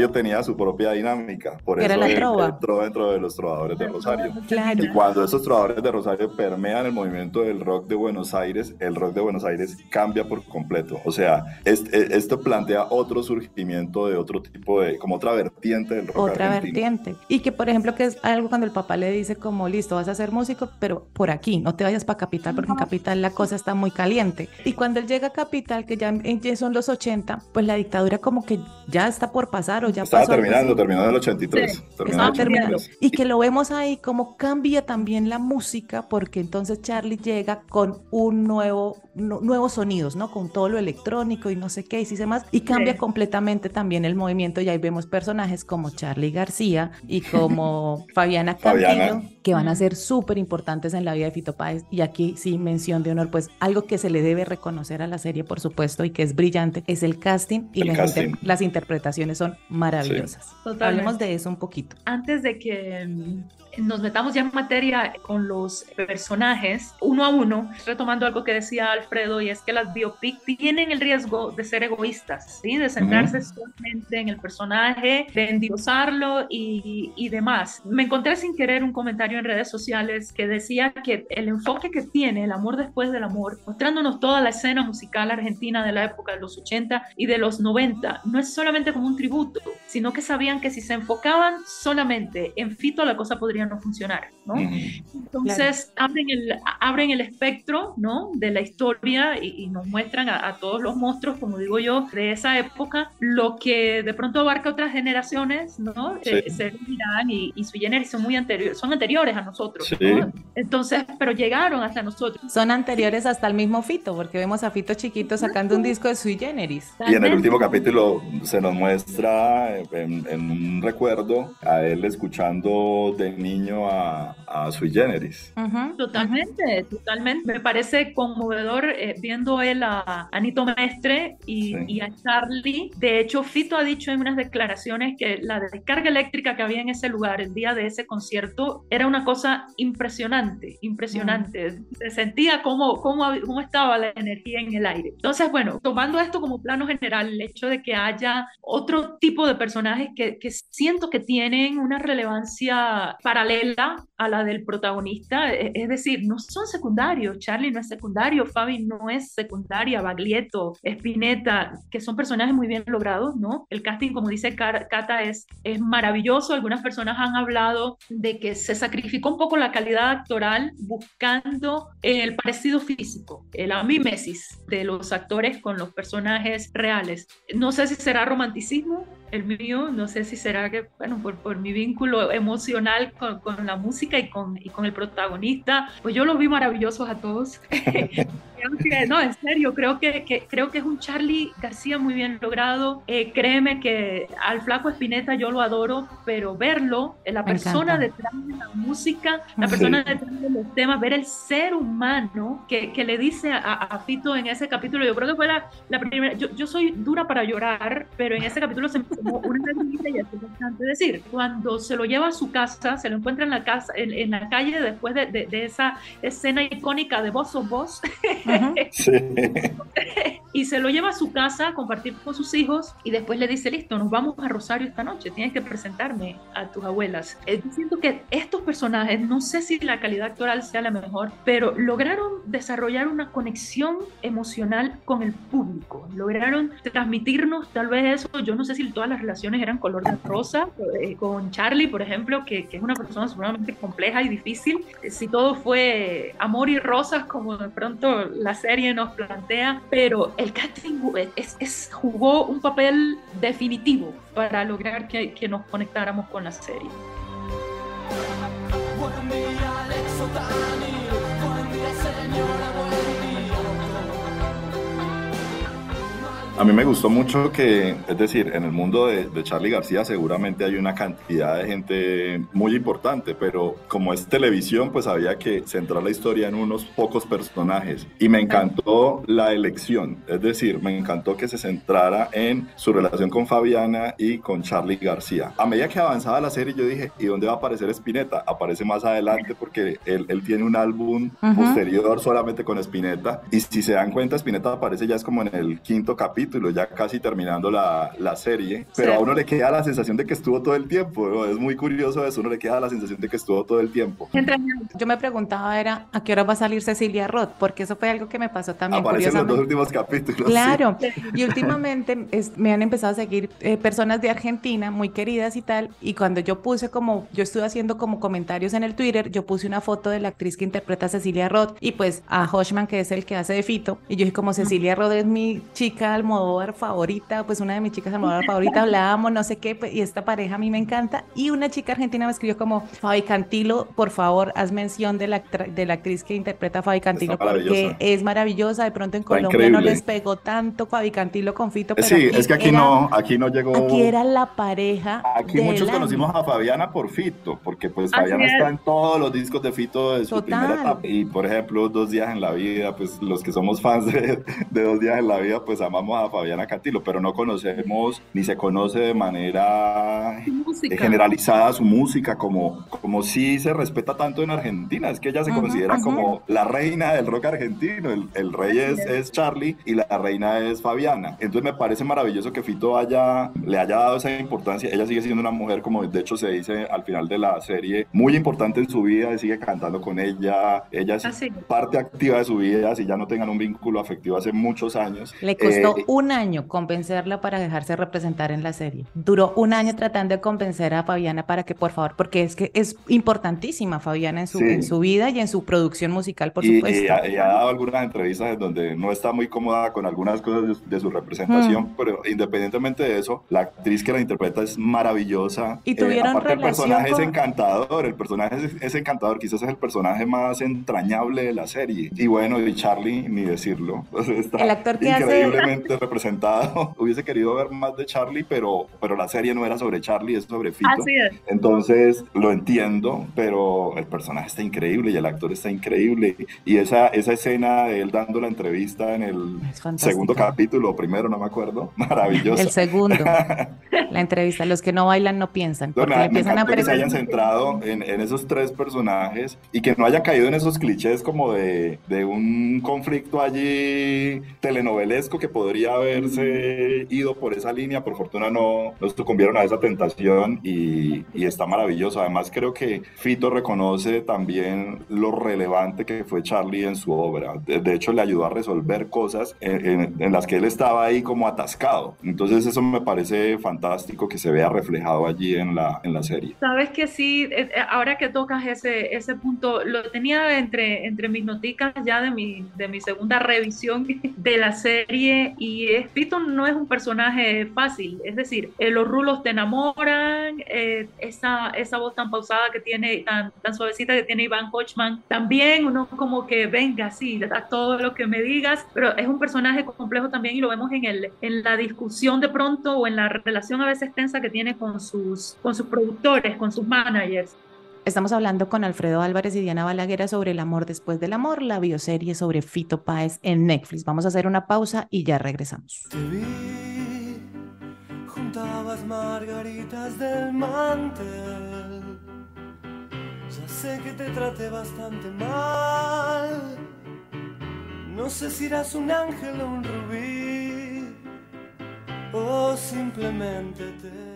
Rosario tenía su propia dinámica. Por Era eso la él trova. entró dentro de los trovadores de Rosario. Claro. Y cuando esos trovadores de Rosario permean el movimiento del rock de Buenos Aires, el rock de Buenos Aires cambia por completo. O sea, es- e- esto plantea otro surgimiento de otro tipo de, como otra vertiente del rock otra argentino. vertiente. Y que, por ejemplo, que es algo cuando el papá le dice como, listo, vas a ser músico, pero por aquí, no te vayas para Capital, porque en Capital la cosa está muy caliente. Y cuando él llega a Capital, que ya, ya son los 80, pues la dictadura como que ya está por pasar o ya Estaba pasó. terminando, así. terminó en el 83. Sí, el terminando. 83. Y que lo vemos ahí como cambia también la música, porque entonces Charlie llega con un nuevo, nu- nuevos sonidos, ¿no? Con todo lo electrónico y no sé qué y sí más. Y cambia Sí. completamente también el movimiento. Y ahí vemos personajes como Charlie García y como Fabiana Cantilo, Fabiana. que van a ser súper importantes en la vida de Fito Páez. Y aquí sí, mención de honor, pues algo que se le debe reconocer a la serie, por supuesto, y que es brillante, es el casting y El las, casting. inter- las interpretaciones son maravillosas. Hablemos de eso un poquito. antes de que nos metamos ya en materia con los personajes, uno a uno, retomando algo que decía Alfredo, y es que las biopic tienen el riesgo de ser egoístas, ¿sí? de centrarse solamente en el personaje, de endiosarlo y, y demás. Me encontré sin querer un comentario en redes sociales que decía que el enfoque que tiene el amor después del amor, mostrándonos toda la escena musical argentina de la época de los 80 y de los 90, no es solamente como un tributo, sino que sabían que si se enfocaban solamente en Fito, la cosa podría no funcionar, ¿no? Entonces abren, el, abren el espectro, ¿no? De la historia y, nos muestran a, todos los monstruos, como digo yo, de esa época, lo que de pronto abarca otras generaciones, ¿no? Sí. Eh, y, y su generis son muy anteriores, son anteriores a nosotros, ¿no? Entonces, pero llegaron hasta nosotros. Son anteriores hasta el mismo Fito, porque vemos a Fito chiquito sacando un disco de sui generis. Y en el último capítulo se nos muestra en, un recuerdo a él escuchando de niño a, a sui generis. Totalmente, totalmente. Me parece conmovedor eh, viendo él a Anito Mestre y, y, a Charlie. De hecho, Fito ha dicho en unas declaraciones que la descarga eléctrica que había en ese lugar el día de ese concierto era una cosa impresionante, impresionante. Se sentía cómo, cómo, cómo estaba la energía en el aire. Entonces, bueno, tomando esto como plano general, el hecho de que haya otro tipo de personajes que, que siento que tienen una relevancia paralela a la del protagonista, e, es decir, no son secundarios, Charlie no es secundario, Fabi no es secundaria, Baglietto, Spinetta, que son personajes muy bien logrados, ¿no? El casting, como dice Cata, es, es maravilloso, algunas personas han hablado de que se sacrificó un poco la calidad actoral buscando el parecido físico, la mimesis de los actores con los personajes reales. No sé si será romanticismo, el mío, no sé si será que, bueno, por, mi vínculo emocional con, con, la música y con, y con el protagonista, pues yo los vi maravillosos a todos. no, en serio, creo que, que, creo que es un Charlie García muy bien logrado. Eh, créeme que al flaco Espineta yo lo adoro, pero verlo, la persona detrás de la música, la persona detrás de los temas, ver el ser humano que, que le dice a, a, Fito en ese capítulo, yo creo que fue la, la primera, yo, yo, soy dura para llorar, pero en ese capítulo se me tomó una y es bastante decir, cuando se lo lleva a su casa, se lo encuentra en la casa, en, en la calle después de, de, de, esa escena icónica de Voz o Voz, y se lo lleva a su casa a compartir con sus hijos y después le dice, listo, nos vamos a Rosario esta noche, tienes que presentarme a tus abuelas. Eh, siento que estos personajes, no sé si la calidad actoral sea la mejor, pero lograron desarrollar una conexión emocional con el público, lograron transmitirnos tal vez eso, yo no sé si todas las relaciones eran color de rosa, eh, con Charlie, por ejemplo, que, que es una persona sumamente compleja y difícil, si todo fue amor y rosas como de pronto la serie nos plantea, pero el casting es, jugó un papel definitivo para lograr que, que nos conectáramos con la serie. A mí me gustó mucho que, es decir, en el mundo de, de, Charlie García seguramente hay una cantidad de gente muy importante, pero como es televisión, pues había que centrar la historia en unos pocos personajes. Y me encantó la elección, es decir, me encantó que se centrara en su relación con Fabiana y con Charlie García. A medida que avanzaba la serie, yo dije, ¿y dónde va a aparecer Spinetta? Aparece más adelante porque él, él tiene un álbum uh -huh. posterior solamente con Spinetta. Y si se dan cuenta, Spinetta aparece ya es como en el quinto capítulo ya casi terminando la, la serie, pero sí. a uno le queda la sensación de que estuvo todo el tiempo, ¿no? es muy curioso eso, uno le queda la sensación de que estuvo todo el tiempo. Yo me preguntaba era, ¿a qué hora va a salir Cecilia Roth? Porque eso fue algo que me pasó también. Aparece en los dos últimos capítulos. Claro, sí. y últimamente es, me han empezado a seguir eh, personas de Argentina muy queridas y tal, y cuando yo puse como, yo estuve haciendo como comentarios en el Twitter, yo puse una foto de la actriz que interpreta a Cecilia Roth, y pues a Hoshman, que es el que hace de Fito, y yo dije como Cecilia Roth es mi chica Almodóvar favorita, pues una de mis chicas Almodóvar favorita, hablábamos, no sé qué, pues, y esta pareja a mí me encanta. Y una chica argentina me escribió como, Fabi Cantilo, por favor, haz mención de la, de la actriz que interpreta a Fabi Cantilo, porque es maravillosa. De pronto en Colombia increíble. no les pegó tanto Fabi Cantilo con Fito. Pero sí, es que aquí era, no, aquí no llegó. Aquí era la pareja. Aquí muchos año. conocimos a Fabiana por Fito, porque pues Fabiana está es. en todos los discos de Fito de su Total. primera etapa. Y por ejemplo, Dos Días en la Vida, pues los que somos fans de, de Dos Días en la Vida, pues amamos a a Fabiana Cantilo, pero no conocemos ni se conoce de manera Música. generalizada su música, como, como si se respeta tanto en Argentina. Es que ella se considera como la reina del rock argentino. El, el rey es, es Charlie y la reina es Fabiana. Entonces me parece maravilloso que Fito haya, le haya dado esa importancia. Ella sigue siendo una mujer, como de hecho se dice al final de la serie, muy importante en su vida. y Sigue cantando con ella. Ella es parte activa de su vida, si ya no tengan un vínculo afectivo hace muchos años. Le costó Eh, un año convencerla para dejarse representar en la serie. Duró un año tratando de convencer a Fabiana para que por favor, porque es que es importantísima Fabiana en su, Sí. en su vida y en su producción musical, por y, supuesto. y ha, y ha dado algunas entrevistas en donde no está muy cómoda con algunas cosas de, de su representación, Mm. pero independientemente de eso, la actriz que la interpreta es maravillosa. Y tuvieron aparte el relación personaje con- es encantador, el personaje es, es encantador, quizás es el personaje más entrañable de la serie. Y bueno, y Charlie, ni decirlo, está El actor que hace- increíblemente representado. Hubiese querido ver más de Charlie, pero, pero la serie no era sobre Charlie, es sobre Fito. Así es. Entonces lo entiendo, pero el personaje está increíble y el actor está increíble. Y esa, esa escena de él dando la entrevista en el segundo capítulo, o primero, no me acuerdo, maravilloso. El segundo, la entrevista. Los que no bailan no piensan, porque me, le me empiezan a encantó que se hayan centrado en, en esos tres personajes y que no hayan caído en esos clichés como de, de un conflicto allí telenovelesco que podría haberse ido por esa línea. Por fortuna no, no sucumbieron a esa tentación y, y está maravilloso. Además creo que Fito reconoce también lo relevante que fue Charlie en su obra. De, de hecho le ayudó a resolver cosas en, en- en las que él estaba ahí como atascado. Entonces eso me parece fantástico que se vea reflejado allí en la, en la serie. Sabes que sí, eh, eh, ahora que tocas ese, ese punto, lo tenía entre, entre mis noticas ya de mi, de mi segunda revisión de la serie y es, Pito no es un personaje fácil, es decir, eh, los rulos te enamoran, eh, esa, esa voz tan pausada que tiene, tan, tan suavecita que tiene Iván Hochman, también uno como que venga, sí, haz todo lo que me digas, pero es un personaje complejo también y lo vemos en, el, en la discusión de pronto o en la relación a veces tensa que tiene con sus, con sus productores, con sus managers. Estamos hablando con Alfredo Álvarez y Diana Balaguer sobre El amor después del amor, la bioserie sobre Fito Páez en Netflix. Vamos a hacer una pausa y ya regresamos. Te vi, juntabas margaritas del mantel. Ya sé que te traté bastante mal. No sé si eras un ángel o un rubí. O simplemente te.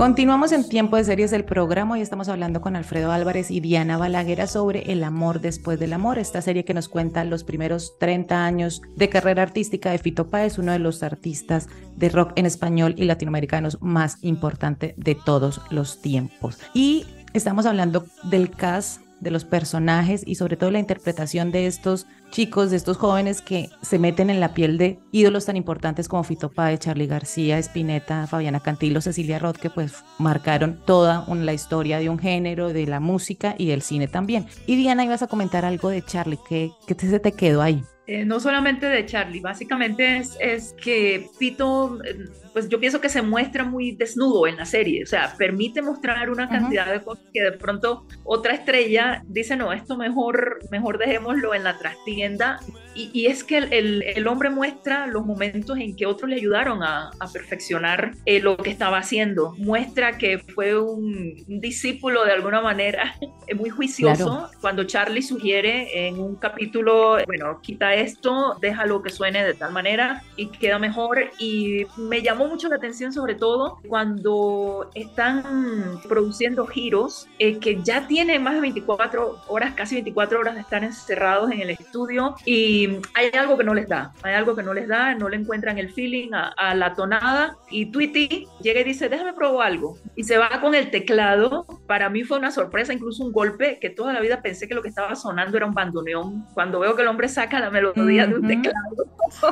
Continuamos en Tiempo de Series del programa y estamos hablando con Alfredo Álvarez y Diana Balaguer sobre El amor después del amor, esta serie que nos cuenta los primeros 30 años de carrera artística de Fito Páez, uno de los artistas de rock en español y latinoamericanos más importante de todos los tiempos. Y estamos hablando del cast de los personajes y sobre todo la interpretación de estos chicos, de estos jóvenes que se meten en la piel de ídolos tan importantes como Fito Páez, Charlie García, Spinetta, Fabiana Cantilo, Cecilia Roth, que pues marcaron toda la historia de un género, de la música y del cine también. Y Diana, ibas a comentar algo de Charlie, ¿qué, qué te, se te quedó ahí? Eh, no solamente de Charlie, básicamente es, es que Fito, eh, pues yo pienso que se muestra muy desnudo en la serie, o sea, permite mostrar una cantidad de cosas que de pronto otra estrella dice, no, esto mejor, mejor dejémoslo en la trastienda. Y, y es que el, el- el hombre muestra los momentos en que otros le ayudaron a, a perfeccionar eh, lo que estaba haciendo. Muestra que fue un, un discípulo de alguna manera, muy juicioso. Claro. Cuando Charlie sugiere en un capítulo, bueno, quita esto, déjalo que suene de tal manera y queda mejor. Y me llamó mucho la atención sobre todo cuando están produciendo giros eh, que ya tienen más de 24 horas, casi 24 horas de estar encerrados en el estudio y hay algo que no les da, hay algo que no les da, no le encuentran el feeling a, a la tonada y Tweety llega y dice, déjame probar algo y se va con el teclado para mí fue una sorpresa, incluso un golpe, que toda la vida pensé que lo que estaba sonando era un bandoneón. Cuando veo que el hombre saca la melodía de un teclado,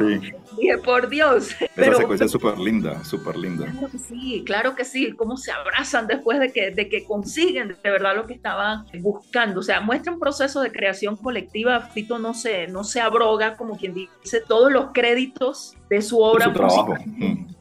dije, por Dios. Esa secuencia es súper linda, súper linda. Claro que sí, claro que sí, cómo se abrazan después de que, de que consiguen de verdad lo que estaban buscando. O sea, muestra un proceso de creación colectiva. Fito no se, no se abroga, como quien dice, todos los créditos de su obra su trabajo.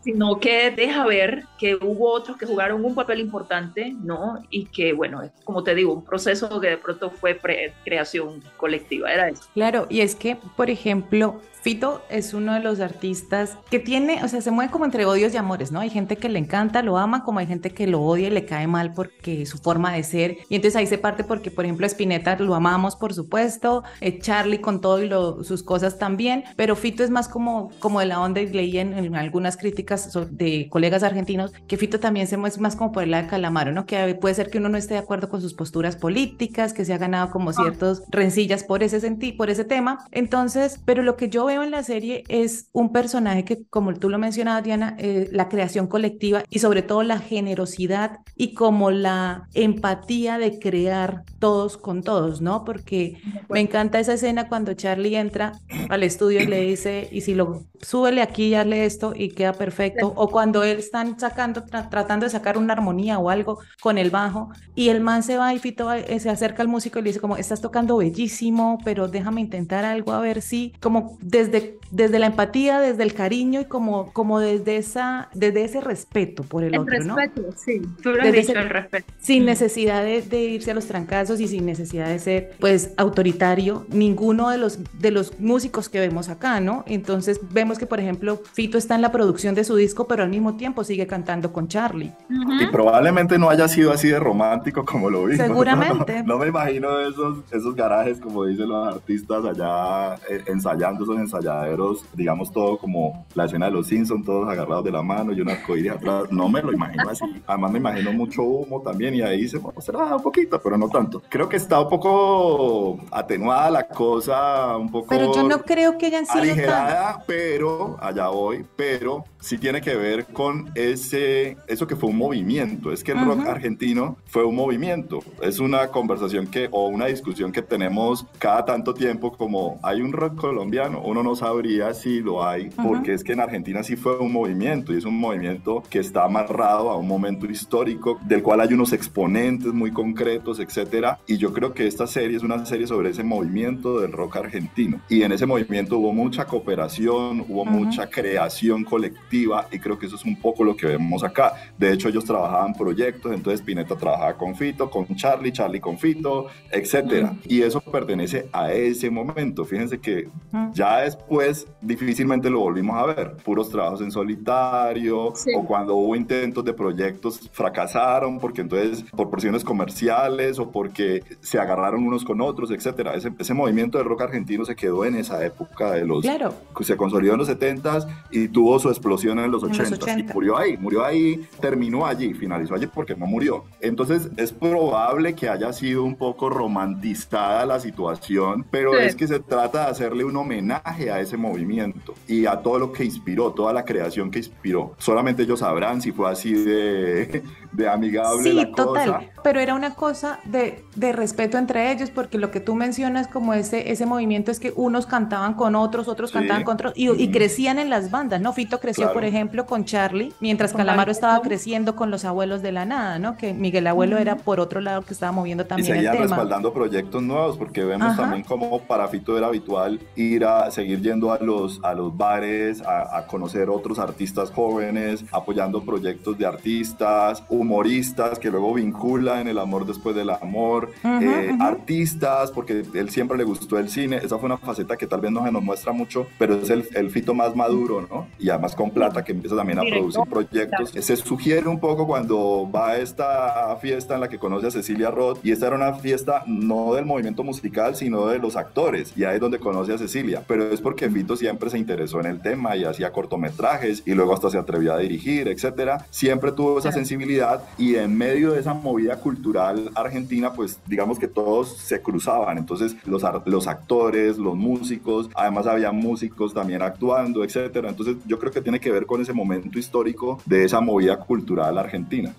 sino que deja ver que hubo otros que jugaron un papel importante, ¿no? Y que, bueno, como te digo, un proceso que de pronto fue creación colectiva, era eso. Claro, y es que, por ejemplo, Fito es uno de los artistas que tiene, o sea, se mueve como entre odios y amores, ¿no? Hay gente que le encanta, lo ama, como hay gente que lo odia y le cae mal porque su forma de ser. Y entonces ahí se parte porque, por ejemplo, Spinetta lo amamos, por supuesto, eh, Charlie con todo y sus cosas también, pero Fito es más como, como de la onda y leí en, algunas críticas de colegas argentinos que Fito también se mueve más como por el lado de Calamaro, ¿no? Que puede ser que uno no esté de acuerdo con sus posturas políticas, que se ha ganado como ah. ciertos rencillas por ese, por ese tema. Entonces, pero lo que yo veo en la serie es un personaje que, como tú lo mencionabas, Diana, eh, la creación colectiva y sobre todo la generosidad y como la empatía de crear todos con todos, ¿no? Porque me encanta esa escena cuando Charlie entra al estudio y le dice, y si lo súbele aquí y hazle esto y queda perfecto, o cuando él están sacando, tratando de sacar una armonía o algo con el bajo y el man se va y Fito eh, se acerca al músico y le dice como, estás tocando bellísimo, pero déjame intentar algo a ver si, como desde, desde la empatía, desde el cariño y como, como desde, esa, desde ese respeto por el, otro, respeto, sí, tú lo has dicho, el respeto. Sin necesidad de, de, irse a los trancazos y sin necesidad de ser, pues, autoritario, ninguno de los, de los músicos que vemos acá, ¿no? Entonces vemos que, por ejemplo, Fito está en la producción de su disco, pero al mismo tiempo sigue cantando con Charlie. Y probablemente no haya sido así de romántico como lo vimos. Seguramente. No, me imagino esos, esos garajes, como dicen los artistas allá, eh, ensayando esos ensayaderos, digamos todo como la escena de los Simpsons, todos agarrados de la mano y un arcoíris atrás. No me lo imagino así. Además me imagino mucho humo también y ahí se mostrará un poquito, pero no tanto. Creo que está un poco atenuada la cosa, un poco... Pero yo no creo que hayan sido aligerada, pero, allá voy, pero sí tiene que ver con ese, eso que fue un movimiento. Es que el rock argentino fue un movimiento. Es una conversación que, o una discusión que tenemos cada tanto tiempo como hay un rock colombiano, uno no sabría si lo hay, porque es que en Argentina sí fue un movimiento y es un movimiento que está amarrado a un momento histórico del cual hay unos exponentes muy concretos, etcétera. Y yo creo que esta serie es una serie sobre ese movimiento del rock argentino. Y en ese movimiento hubo mucha cooperación, hubo mucha creación colectiva y creo que eso es un poco lo que vemos acá. De hecho, ellos trabajaban proyectos, entonces Pineta trabajaba con Fito, con Charlie, Charlie con Fito, etcétera. Y eso pertenece a ese momento. Fíjense que ya después difícilmente lo volvimos a ver. Puros trabajos en solitario o cuando hubo intentos de proyectos fracasaron porque entonces por presiones comerciales o porque se agarraron unos con otros, etcétera. Ese, ese movimiento de rock argentino se quedó en esa época de los... Claro. Se consolidó en los 70s y tuvo su explosión en los 80s. Y murió ahí, murió ahí, terminó allí, finalizó allí porque no murió. Entonces es probable que haya sido un poco romantizada la situación, pero es que se trata de hacerle un homenaje a ese movimiento y a todo lo que inspiró, toda la creación que inspiró. Solamente ellos sabrán si fue así de, de amigable sí, total. Pero era una cosa de, de, respeto entre ellos, porque lo que tú mencionas como ese, ese movimiento es que unos cantaban con otros, otros cantaban con otros, y, crecían en las bandas, ¿no? Fito creció, por ejemplo, con Charlie, mientras Calamaro estaba creciendo con los abuelos de la nada, ¿no? Que Miguel Abuelo era por otro lado que estaba moviendo también y el tema. respaldando proyectos nuevos, porque vemos también como para Fito era habitual ir a seguir yendo a los, a los bares, a, conocer otros artistas jóvenes, apoyando proyectos de artistas, humoristas que luego vincula en el amor después del amor, eh, artistas, porque él siempre le gustó el cine, esa fue una faceta que tal vez no se nos muestra mucho, pero es el, el Fito más maduro, ¿no? Y además con plata que empieza también a producir proyectos. Se sugiere un poco cuando va a esta fiesta en la que conoce a Cecilia Roth, y esta era una fiesta no del movimiento musical, sino de los actores, y ahí es donde conoce a Cecilia, pero es porque Fito siempre se interesó en el tema y hacía cortometrajes y luego hasta se atrevió a dirigir, etcétera. Siempre tuvo esa sensibilidad y en medio de esa movida cultural argentina, pues digamos que todos se cruzaban. Entonces los, los actores, los músicos, además había músicos también actuando, etcétera. Entonces yo creo que tiene que ver con ese momento histórico de esa movida cultural argentina.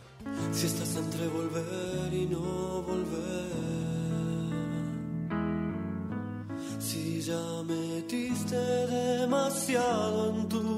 Si estás entre volver y no volver, si ya metiste demasiado en tu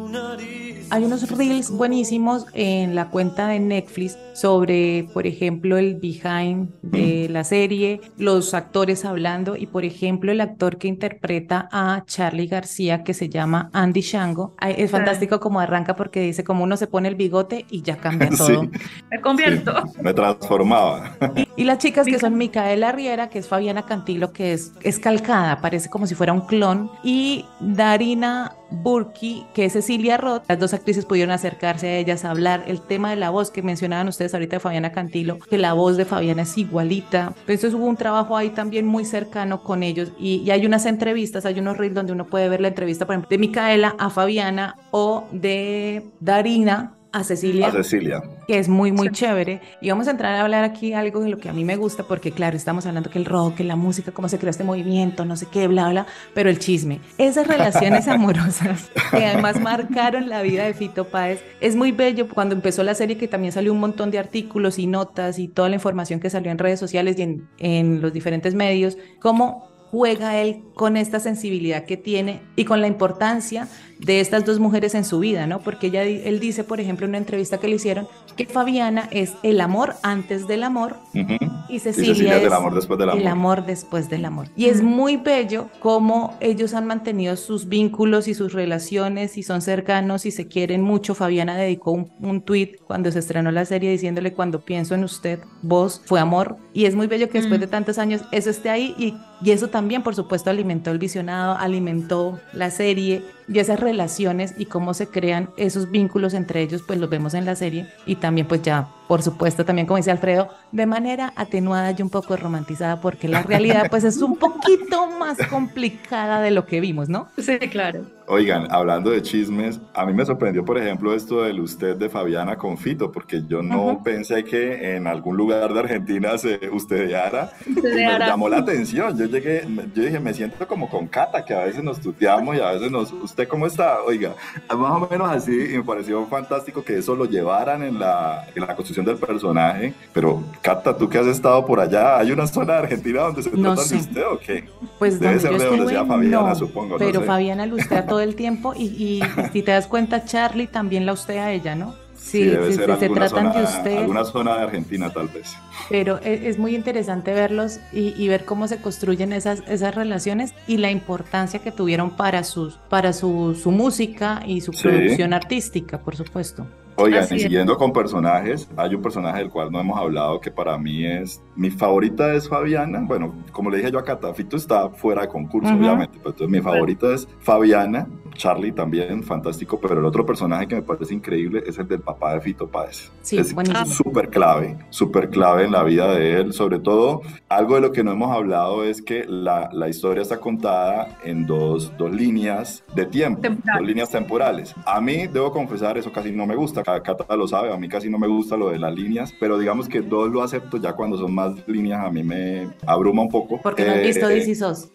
hay unos reels buenísimos en la cuenta de Netflix sobre, por ejemplo, el behind de la serie, los actores hablando y, por ejemplo, el actor que interpreta a Charlie García, que se llama Andy Shango. Es fantástico como arranca porque dice como uno se pone el bigote y ya cambia todo. Sí, Me convierto. me transformaba. Y las chicas que son Micaela Riera, que es Fabiana Cantilo, que es, es calcada, parece como si fuera un clon, y Darina Burki, que es Cecilia Roth. Las dos actrices pudieron acercarse a ellas a hablar el tema de la voz que mencionaban ustedes ahorita de Fabiana Cantilo, que la voz de Fabiana es igualita. Entonces hubo un trabajo ahí también muy cercano con ellos y, y hay unas entrevistas, hay unos reels donde uno puede ver la entrevista, por ejemplo, de Micaela a Fabiana o de Darina a Cecilia A Cecilia. que es muy, muy chévere. Y vamos a entrar a hablar aquí algo de lo que a mí me gusta, porque claro, estamos hablando que el rock, que la música, cómo se creó este movimiento, no sé qué, bla, bla, pero el chisme. Esas relaciones amorosas que además marcaron la vida de Fito Páez, es muy bello cuando empezó la serie que también salió un montón de artículos y notas y toda la información que salió en redes sociales y en, en los diferentes medios, cómo juega él con esta sensibilidad que tiene y con la importancia de estas dos mujeres en su vida, ¿no? Porque ella, él dice, por ejemplo, en una entrevista que le hicieron, que Fabiana es el amor antes del amor Ujú. y Cecilia, Cecilia es del amor después del amor. el amor después del amor. Y es muy bello cómo ellos han mantenido sus vínculos y sus relaciones y son cercanos y se quieren mucho. Fabiana dedicó un, un tweet cuando se estrenó la serie diciéndole cuando pienso en usted, vos fue amor. Y es muy bello que después de tantos años eso esté ahí y, y eso también, por supuesto, alimentó el visionado, alimentó la serie y esas relaciones y cómo se crean esos vínculos entre ellos, pues los vemos en la serie y también pues ya, por supuesto, también como dice Alfredo, de manera atenuada y un poco romantizada porque la realidad pues es un poquito más complicada de lo que vimos, ¿no? Sí, claro. Oigan, hablando de chismes, a mí me sorprendió, por ejemplo, esto del usted de Fabiana con Fito, porque yo no pensé que en algún lugar de Argentina se ustedeara. Me llamó la atención. Yo llegué, yo dije, me siento como con Cata, que a veces nos tuteamos y a veces nos. ¿Usted cómo está? Oiga, más o menos así, y me pareció fantástico que eso lo llevaran en la, en la construcción del personaje. Pero, Cata, tú que has estado por allá, ¿hay una zona de Argentina donde se No tratan sé. de usted o qué? Pues Debe donde ser de donde sea Fabiana, no, supongo, no pero sé. Fabiana lustea todo el tiempo y, y si te das cuenta, Charlie también la ustea a ella, ¿no? Sí, debe sí, ser sí, se tratan zona, de usted. alguna zona de Argentina, tal vez. Pero e- es muy interesante verlos y, y ver cómo se construyen esas, esas relaciones y la importancia que tuvieron para, sus, para su, su música y su producción artística, por supuesto. Oigan, Así es. siguiendo con personajes, hay un personaje del cual no hemos hablado que para mí es. Mi favorita es Fabiana. Bueno, como le dije yo a Cata, Fito está fuera de concurso, Ujú. obviamente. Pero entonces mi favorita es Fabiana. Charlie también, fantástico. Pero el otro personaje que me parece increíble es el del papá de Fito Páez. Sí, es súper clave, súper clave en la vida de él. Sobre todo, algo de lo que no hemos hablado es que la, la historia está contada en dos, dos líneas de tiempo, Temporales. dos líneas temporales. A mí, debo confesar, eso casi no me gusta. Ca- Cata lo sabe, a mí casi no me gusta lo de las líneas, pero digamos que dos lo acepto ya cuando son más líneas, a mí me abruma un poco. Porque no has Eh, visto eh, This Is Us.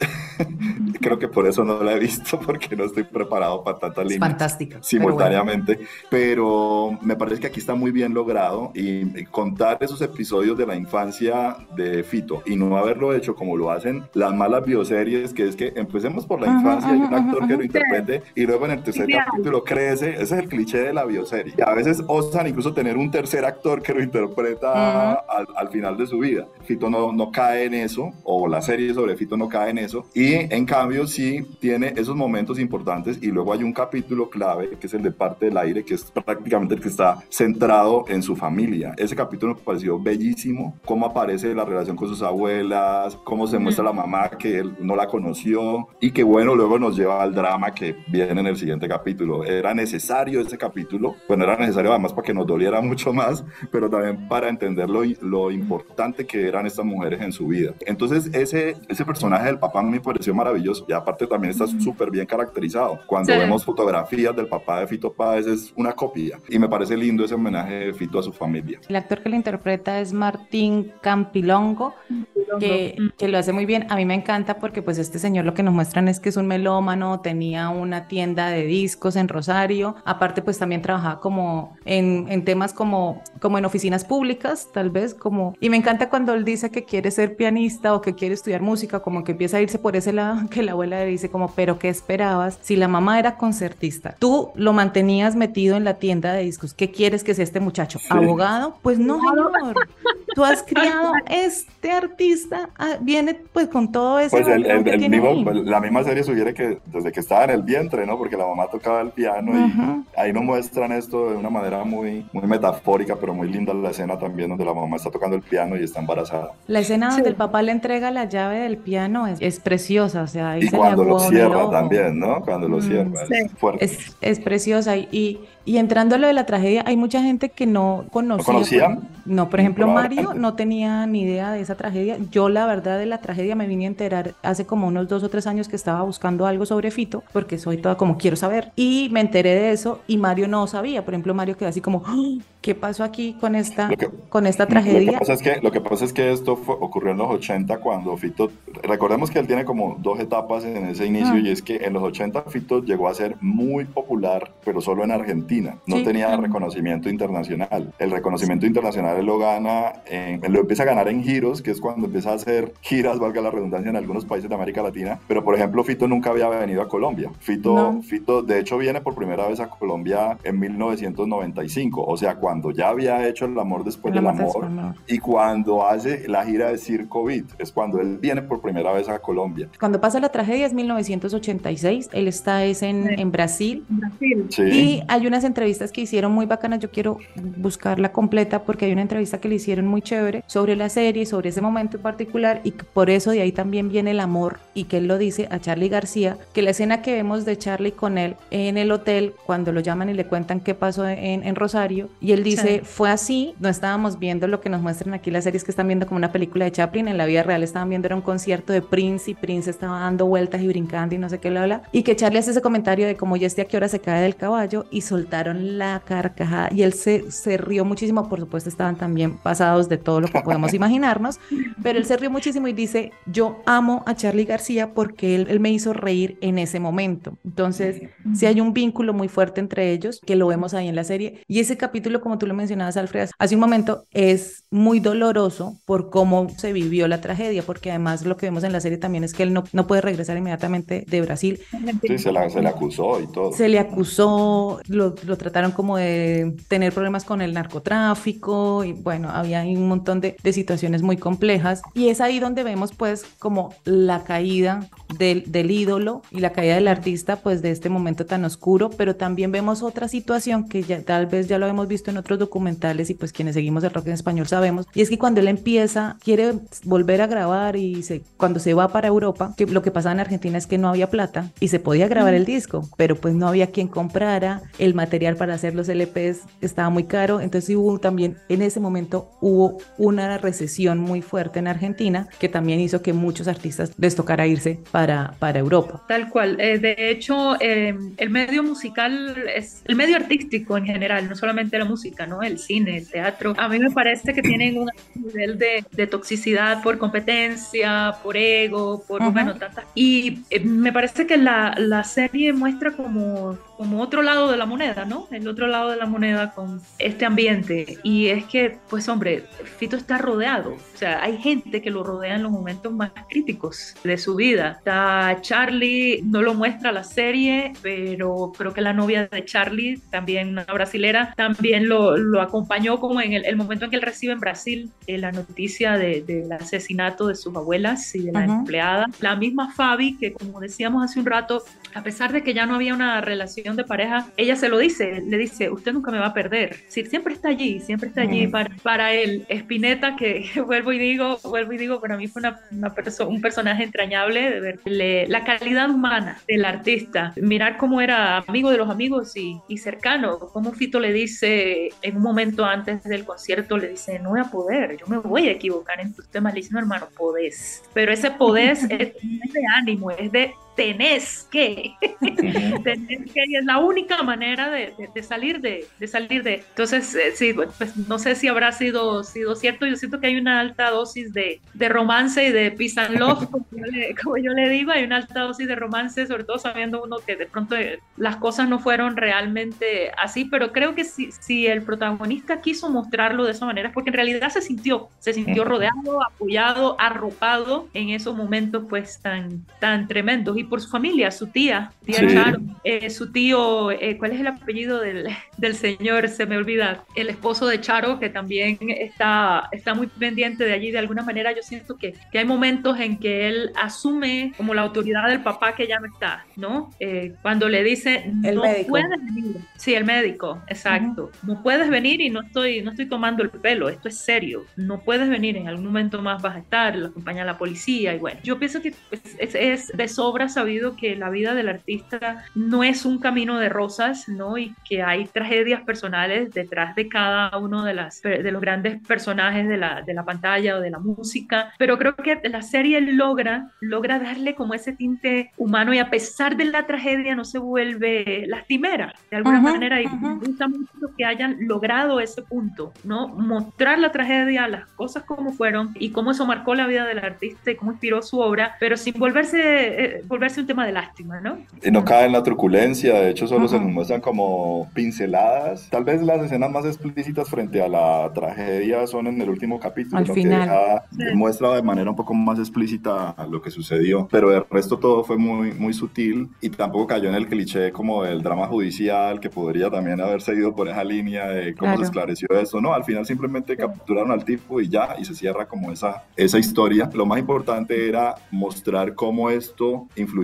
Creo que por eso no la he visto, porque no estoy preparado para tantas Es líneas fantástica. pero bueno. simultáneamente, pero, me parece que aquí está muy bien logrado y, y contar esos episodios de la infancia de Fito y no haberlo hecho como lo hacen las malas bioseries, que es que empecemos por la Ajá, infancia, hay un ajá, actor ajá, que lo ajá. interprete y luego en el tercer capítulo crece, ese es el cliché de la bioserie. Y a veces osan incluso tener un tercer actor que lo interpreta Ajá. al, al final de su vida. Fito no, no cae en eso, o la serie sobre Fito no cae en eso, y en cambio sí tiene esos momentos importantes y luego hay un capítulo clave que es el de parte del aire, que es prácticamente el que está centrado en su familia. Ese capítulo me pareció bellísimo, cómo aparece la relación con sus abuelas, cómo se muestra la mamá que él no la conoció y que bueno, luego nos lleva al drama que viene en el siguiente capítulo. Era necesario ese capítulo, bueno, era necesario además para que nos doliera mucho más, pero también para entender lo, lo importante que eran estas mujeres en su vida. Entonces, ese, ese personaje del papá me pareció maravilloso y aparte también está súper bien caracterizado. Cuando Sí. vemos fotografías del papá de Fito Páez es una copia y me parece lindo ese homenaje de Fito a su familia. El actor que lo interpreta es Martín Campilongo que, que, lo hace muy bien. A mí me encanta porque pues este señor lo que nos muestran es que es un melómano, tenía una tienda de discos en Rosario, aparte pues también trabajaba como en, en temas como, como en oficinas públicas, tal vez como... Y me encanta cuando él dice que quiere ser pianista o que quiere estudiar música, como que empieza a irse por ese lado, que la abuela le dice como, pero ¿qué esperabas? Si la mamá era concertista, tú lo mantenías metido en la tienda de discos, ¿qué quieres que sea este muchacho? ¿Abogado? Pues no, señor. Tú has criado este artista, ah, viene pues con todo eso. Pues el, el, mismo, la misma serie sugiere que desde que estaba en el vientre, ¿no? Porque la mamá tocaba el piano y ahí nos muestran esto de una manera muy, muy metafórica, pero muy linda la escena también donde la mamá está tocando el piano y está embarazada. La escena donde el papá le entrega la llave del piano es, es preciosa, o sea, ahí y cuando lo cierra también, ¿no? Cuando lo mm, cierra, es fuerte. Es, es preciosa y y entrando a lo de la tragedia, hay mucha gente que no conocía. ¿No conocían? No, por ejemplo, Mario no tenía ni idea de esa tragedia. Yo, la verdad, de la tragedia me vine a enterar hace como unos dos o tres años que estaba buscando algo sobre Fito, porque soy toda como quiero saber. Y me enteré de eso y Mario no sabía. Por ejemplo, Mario quedó así como, ¡Ah! ¿qué pasó aquí con esta, con esta tragedia? Lo que, pasa es que, lo que pasa es que esto ocurrió en los 80 cuando Fito, recordemos que él tiene como dos etapas en ese inicio ah. y es que en los 80 Fito llegó a ser muy popular, pero solo en Argentina. No tenía reconocimiento internacional. El reconocimiento internacional lo gana, en, lo empieza a ganar en giros, que es cuando empieza a hacer giras, valga la redundancia, en algunos países de América Latina. Pero, por ejemplo, Fito nunca había venido a Colombia. Fito, Fito, de hecho, viene por primera vez a Colombia en 1995. O sea, cuando ya había hecho El Amor Después del Amor. Y cuando hace la gira de Circo Beat, es cuando él viene por primera vez a Colombia. Cuando pasa la tragedia es 1986. Él está es en, en Brasil. Brasil. Sí. Y hay unas entrevistas que hicieron muy bacanas, yo quiero buscarla completa porque hay una entrevista que le hicieron muy chévere sobre la serie, sobre ese momento en particular y por eso de ahí también viene el amor y que él lo dice a Charlie García, que la escena que vemos de Charlie con él en el hotel cuando lo llaman y le cuentan qué pasó en, en Rosario y él dice, fue así, no estábamos viendo lo que nos muestran aquí las series que están viendo como una película de Chaplin, en la vida real estaban viendo era un concierto de Prince y Prince estaba dando vueltas y brincando y no sé qué le habla y que Charlie hace ese comentario de como ya esté a qué hora se cae del caballo y soltaron la carcajada y él se, se rió muchísimo, por supuesto estaban también pasados de todo lo que podemos imaginarnos, pero él se rió muchísimo y dice, yo amo a Charlie García porque él, él me hizo reír en ese momento. Entonces, si hay un vínculo muy fuerte entre ellos, que lo vemos ahí en la serie, y ese capítulo, como tú lo mencionabas, Alfred, hace un momento, es muy doloroso por cómo se vivió la tragedia, porque además lo que vemos en la serie también es que él no, no puede regresar inmediatamente de Brasil. Sí, se, se le acusó y todo. Se le acusó, lo, lo trataron como de tener problemas con el narcotráfico y bueno, había un montón de, de, situaciones muy complejas y es ahí donde vemos pues como la caída del, del, ídolo y la caída del artista pues de este momento tan oscuro, pero también vemos otra situación que ya, tal vez ya lo hemos visto en otros documentales y pues quienes seguimos el rock en español sabemos, y es que cuando él empieza, quiere volver a grabar y se, cuando se va para Europa, que lo que pasaba en Argentina es que no había plata y se podía grabar el disco, pero pues no había quien comprara el material para hacer los LPs estaba muy caro, entonces hubo también, en ese momento hubo una recesión muy fuerte en Argentina que también hizo que muchos artistas les tocara irse para, para Europa. Tal cual, eh, de hecho em, el medio musical es el medio artístico en general, no solamente la música, ¿no? El cine, el teatro, a mí me parece que tienen un nivel de, de toxicidad por competencia, por ego, por, bueno, tantas... Y eh, me parece que la, la serie muestra como como otro lado de la moneda, ¿no? El otro lado de la moneda con este ambiente. Y es que, pues hombre, Fito está rodeado. O sea, hay gente que lo rodea en los momentos más críticos de su vida. Está Charlie, no lo muestra la serie, pero creo que la novia de Charlie, también una brasilera, también lo, lo acompañó como en el, momento en que él recibe en Brasil eh, la noticia del de, asesinato de sus abuelas y de la empleada. La misma Fabi, que como decíamos hace un rato, a pesar de que ya no había una relación de pareja, ella se lo dice, le dice, usted nunca me va a perder. Sí, siempre está allí, siempre está allí para, para él. Espineta, que vuelvo y digo, vuelvo y digo, para mí fue una, una un personaje entrañable de ver la calidad humana del artista, mirar cómo era amigo de los amigos y, y cercano, como Fito le dice en un momento antes del concierto, le dice, no voy a poder, yo me voy a equivocar en tus temas, le dice, no hermano, podés. Pero ese podés es, es de ánimo, es de tenés que, tenés que, y es la única manera de, de, salir de, de, salir de. Entonces, eh, sí, pues no sé si habrá sido, sido cierto, yo siento que hay una alta dosis de, de romance y de peace and love, como yo, le, como yo le digo, hay una alta dosis de romance, sobre todo sabiendo uno que de pronto eh, las cosas no fueron realmente así, pero creo que si, si el protagonista quiso mostrarlo de esa manera, es porque en realidad se sintió, se sintió rodeado, apoyado, arropado en esos momentos pues tan, tan tremendos. Y por su familia, su tía, tía Sí. Charo, eh, su tío, eh, ¿cuál es el apellido del, del señor? Se me olvida, el esposo de Charo, que también está, está muy pendiente de allí. De alguna manera yo siento que, que hay momentos en que él asume como la autoridad del papá que ya no está, ¿no? Eh, cuando le dice, El no médico. puedes venir. Sí, el médico, exacto. No puedes venir y no estoy, no estoy tomando el pelo, esto es serio. No puedes venir, en algún momento más vas a estar, lo acompaña la policía y bueno. Yo pienso que pues, es, es de sobra sabido que la vida del artista no es un camino de rosas, ¿no? Y que hay tragedias personales detrás de cada uno de, las, de los grandes personajes de la, de la pantalla o de la música. Pero creo que la serie logra, logra darle como ese tinte humano y a pesar de la tragedia no se vuelve lastimera de alguna manera y ujú. me gusta mucho que hayan logrado ese punto, ¿no? Mostrar la tragedia, las cosas como fueron y cómo eso marcó la vida del artista y cómo inspiró su obra, pero sin volverse, eh, volverse un tema de lástima, ¿no? Y no cae en la truculencia, de hecho solo se Ujú. nos muestran como pinceladas. Tal vez las escenas más explícitas frente a la tragedia son en el último capítulo, Al final. que deja- Sí. muestra de manera un poco más explícita lo que sucedió, pero el resto todo fue muy, muy sutil y tampoco cayó en el cliché como del drama judicial que podría también haber seguido por esa línea de cómo Claro. se esclareció eso, no, al final simplemente capturaron al tipo y ya, y se cierra como esa, esa historia. Lo más importante era mostrar cómo esto influyó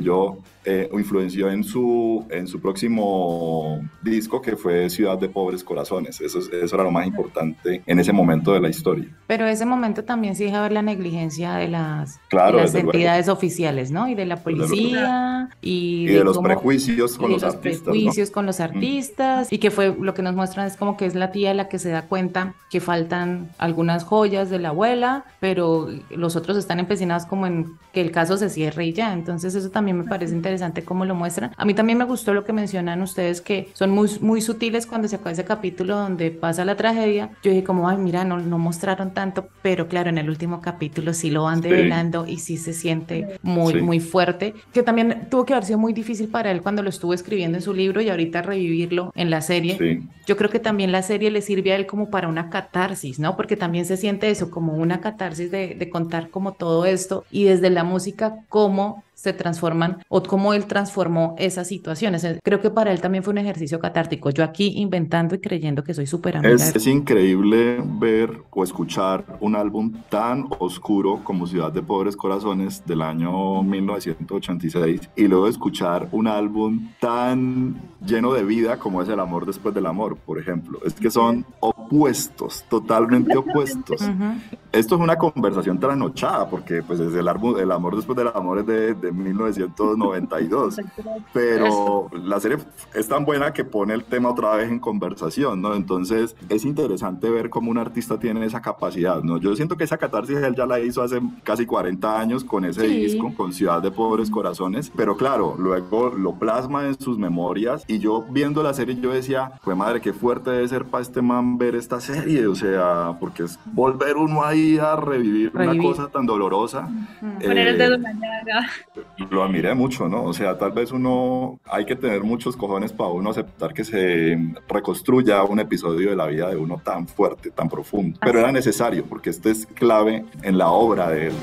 eh, o influenció en su, en su próximo disco que fue Ciudad de Pobres Corazones. Eso, es- eso era lo más importante en ese momento de la historia. Pero ese momento también sí deja ver la negligencia de las, Claro, de las luego. entidades oficiales, ¿no? Y de la luego. y, de los cómo- prejuicios con y de los los artistas, ¿no? prejuicios con los artistas y que fue lo que nos muestran es como que es la tía la que se da cuenta que faltan algunas joyas de la abuela, pero los otros están empecinados como en que el caso se cierre y ya. Entonces eso también me parece interesante cómo lo muestran. A mí también me gustó lo que mencionan ustedes que son muy, muy sutiles cuando se acaba ese capítulo donde pasa la tragedia. Yo dije como, ay, mira, no, no mostraron tanto, pero claro, en el último capítulo sí lo van Sí. develando y sí se siente muy, Sí. muy fuerte, que también tuvo que haber sido muy difícil para él cuando lo estuvo escribiendo en su libro y ahorita revivirlo en la serie. Sí. Yo creo que también la serie le sirve a él como para una catarsis, ¿no? Porque también se siente eso, como una catarsis de, de contar como todo esto y desde la música cómo se transforman o cómo él transformó esas situaciones. Eh, Creo que para él también fue un ejercicio catártico. Yo aquí inventando y creyendo que soy súper. Es, es increíble ver o escuchar un álbum tan oscuro como Ciudad de Pobres Corazones del año 1986 y luego escuchar un álbum tan lleno de vida como es El Amor Después del Amor, por ejemplo. Es que son opuestos, totalmente opuestos. Ujú. Esto es una conversación trasnochada porque pues es el, álbum, el Amor Después del Amor es de, de 1992. pero la serie es tan buena que pone el tema otra vez en conversación, ¿no? Entonces es interesante ver cómo un artista tiene esa capacidad, ¿no? Yo siento que esa catarsis él ya la hizo hace casi 40 años con ese Sí. disco, con Ciudad de Pobres Corazones, pero claro, luego lo plasma en sus memorias y yo viendo la serie yo decía, pues madre, qué fuerte debe ser para este man ver esta serie, o sea, porque es volver uno ahí a revivir, Revivir. una cosa tan dolorosa. Poner el Eh, dedo en la llaga. Lo admiré mucho, ¿no? O sea, tal vez uno, hay que tener muchos cojones para uno aceptar que se reconstruya un episodio de la vida de uno tan fuerte, tan profundo. Pero era necesario, porque este es clave en la obra de él.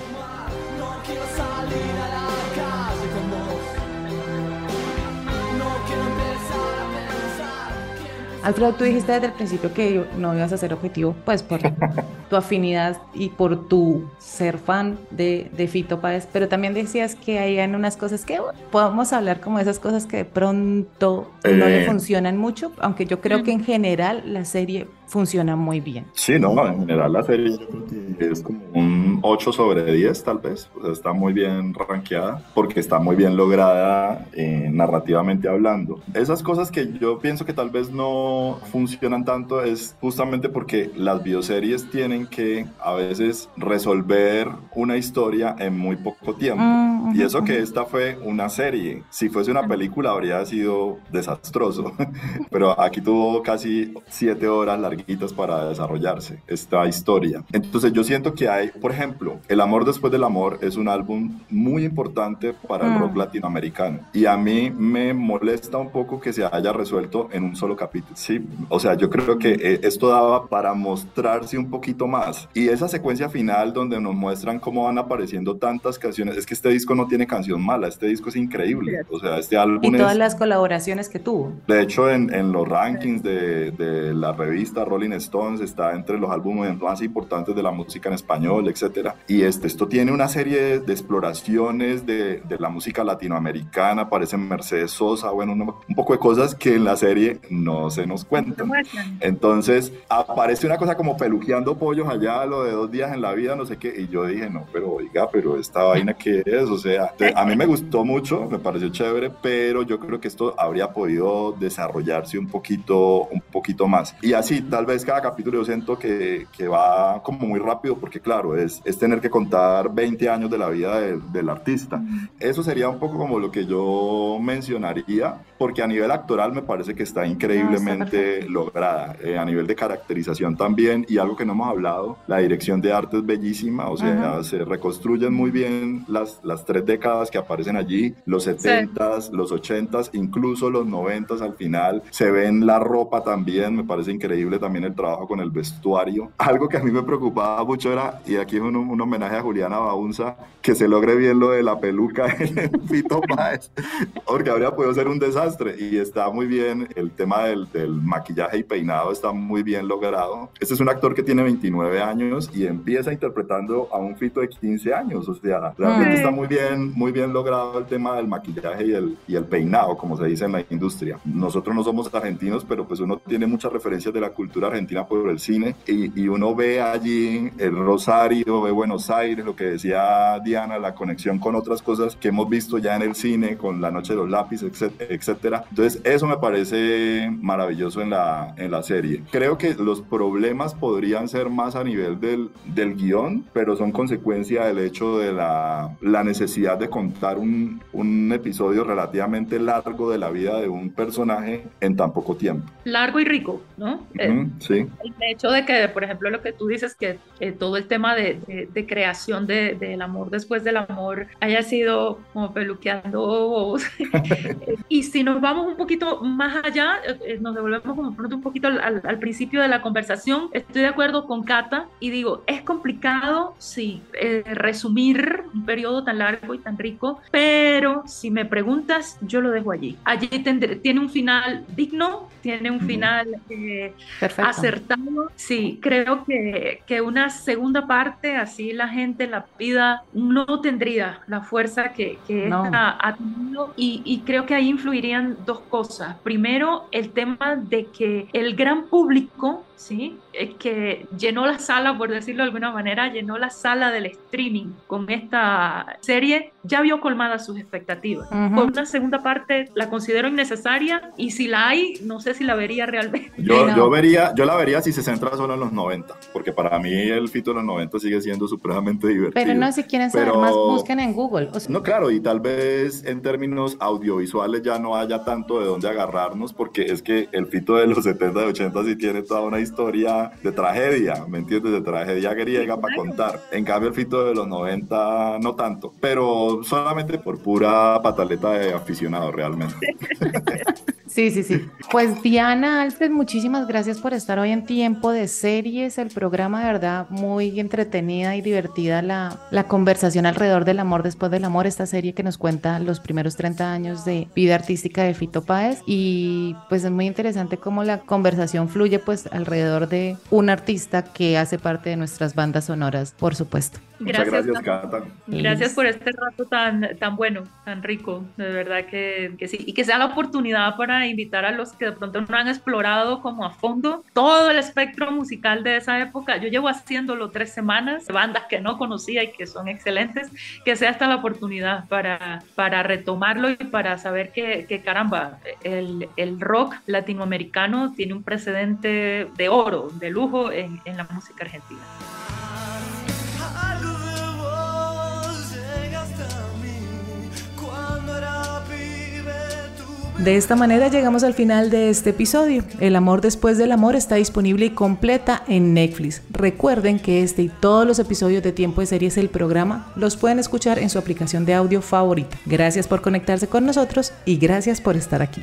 Alfredo, tú dijiste desde el principio que no ibas a ser objetivo, pues por tu afinidad y por tu ser fan de, de Fito Páez, pero también decías que hay unas cosas que bueno, podemos hablar como esas cosas que de pronto no le Eh. funcionan mucho, aunque yo creo que en general la serie funciona muy bien. Sí, no, en general la serie yo creo que es como un un 8 sobre 10 tal vez, o sea, está muy bien rankeada porque está muy bien lograda eh, narrativamente hablando. Esas cosas que yo pienso que tal vez no funcionan tanto es justamente porque las bioseries tienen que a veces resolver una historia en muy poco tiempo. Mm, y eso que esta fue una serie, si fuese una película habría sido desastroso, pero aquí tuvo casi siete horas larguitas para desarrollarse esta historia. Entonces yo siento que hay, por ejemplo, El amor después del amor es un álbum muy importante para el Mm. rock latinoamericano y a mí me molesta un poco que se haya resuelto en un solo capítulo, ¿sí? O sea, yo creo que eh, esto daba para mostrarse un poquito más y esa secuencia final donde nos muestran cómo van apareciendo tantas canciones, es que este disco no tiene canción mala, este disco es increíble, o sea, este álbum Y es... todas las colaboraciones que tuvo. De hecho, en, en los rankings de, de la revista Rolling Stones está entre los álbumes más importantes de la música en español, etcétera. Y este, esto tiene una serie de exploraciones de, de la música latinoamericana, aparece Mercedes Sosa, bueno, un, un poco de cosas que en la serie no se nos cuentan. Entonces, aparece una cosa como peluqueando pollos allá, lo de dos días en la vida, no sé qué, y yo dije, no, pero oiga, pero esta vaina qué es, o sea, a mí me gustó mucho, me pareció chévere, pero yo creo que esto habría podido desarrollarse un poquito, un poquito más. Y así, tal vez cada capítulo yo siento que, que va como muy rápido, porque claro, es, es tener que contar 20 años de la vida del- del artista. Eso sería un poco como lo que yo mencionaría, porque a nivel actoral me parece que está increíblemente lograda, eh, a nivel de caracterización también, y algo que no hemos hablado, la dirección de arte es bellísima, o sea, Ajá. se reconstruyen muy bien las, las tres décadas que aparecen allí, los 70s, los 80s, incluso los 90s al final, se ven la ropa también, me parece increíble también el trabajo con el vestuario. Algo que a mí me preocupaba mucho era, y aquí es un, un homenaje a Juliana Baunza, que se logre bien lo de la peluca en Fito Páez, porque habría podido ser un desastre, y está muy bien, el tema del, del maquillaje y peinado está muy bien logrado. Este es un actor que tiene 29 años y empieza interpretando a un Fito de 15 años, o sea, realmente está muy bien, muy bien logrado el tema del maquillaje y el, y el peinado, como se dice en la industria. Nosotros no somos argentinos, pero pues uno tiene muchas referencias de la cultura argentina por el cine y, y uno ve allí el Rosario, ve Buenos Aires, lo que decía Diana, la conexión con otras cosas que hemos visto ya en el cine, con La Noche de los Lápices, etcétera. Entonces, eso me parece maravilloso en la, en la serie. Creo que los problemas podrían ser más a nivel del, del guion, pero son consecuencia del hecho de la, la necesidad de contar un, un episodio relativamente largo de la vida de un personaje en tan poco tiempo. Largo y rico, ¿no? Eh, Sí. el hecho de que, por ejemplo, lo que tú dices, que eh, todo el tema de, de- de creación de- del amor después del amor haya sido como peluqueando bobos. y si nos vamos un poquito más allá, eh, eh, nos devolvemos como pronto un poquito al, al- principio de la conversación, estoy de acuerdo con Cata y digo, es complicado, sí, eh, resumir un periodo tan largo y tan rico, pero si me preguntas, yo lo dejo allí. Allí tendré- tiene un final digno, tiene un final... eh, Perfecto. acertado. Sí, creo que, que una segunda parte, así la gente la pida, no tendría la fuerza que, que No. esta ha tenido. Y, y creo que ahí influirían dos cosas. Primero, el tema de que el gran público, ¿sí? Eh, que llenó la sala, por decirlo de alguna manera, llenó la sala del streaming con esta serie, ya vio colmadas sus expectativas. Ujú. Por una segunda parte, la considero innecesaria y si la hay, no sé si la vería realmente. Yo, no. yo vería, yo la vería si se centra solo en los 90, porque para mí el Fito de los 90 sigue siendo supremamente divertido. Pero no, si quieren saber Pero- más, busquen en Google. O sea, No, claro, y tal vez en términos audiovisuales ya no haya tanto de dónde agarrarnos, porque es que el Fito de los 70 y 80 sí tiene toda una historia de tragedia, ¿me entiendes? De tragedia griega para contar. En cambio, el Fito de los 90 no tanto, pero solamente por pura pataleta de aficionado realmente. Sí, sí, sí. Pues Diana, Alfred, muchísimas gracias por estar hoy en Tiempo de Series, el programa de verdad muy entretenida y divertida, la, la conversación alrededor del amor después del amor, esta serie que nos cuenta los primeros 30 años de vida artística de Fito Páez y pues es muy interesante cómo la conversación fluye pues alrededor de un artista que hace parte de nuestras bandas sonoras, por supuesto. Muchas Gracias, gracias, Cata. Cata. Gracias por este rato tan, tan bueno, tan rico, de verdad que, que, sí. Y que sea la oportunidad para invitar a los que de pronto no han explorado como a fondo todo el espectro musical de esa época. Yo llevo haciéndolo tres semanas, bandas que no conocía y que son excelentes, que sea esta la oportunidad para, para retomarlo y para saber que, que caramba, el, el, rock latinoamericano tiene un precedente de oro, de lujo en, en la música argentina. De esta manera llegamos al final de este episodio. El amor después del amor está disponible y completa en Netflix. Recuerden que este y todos los episodios de Tiempo de Series el programa los pueden escuchar en su aplicación de audio favorita. Gracias por conectarse con nosotros y gracias por estar aquí.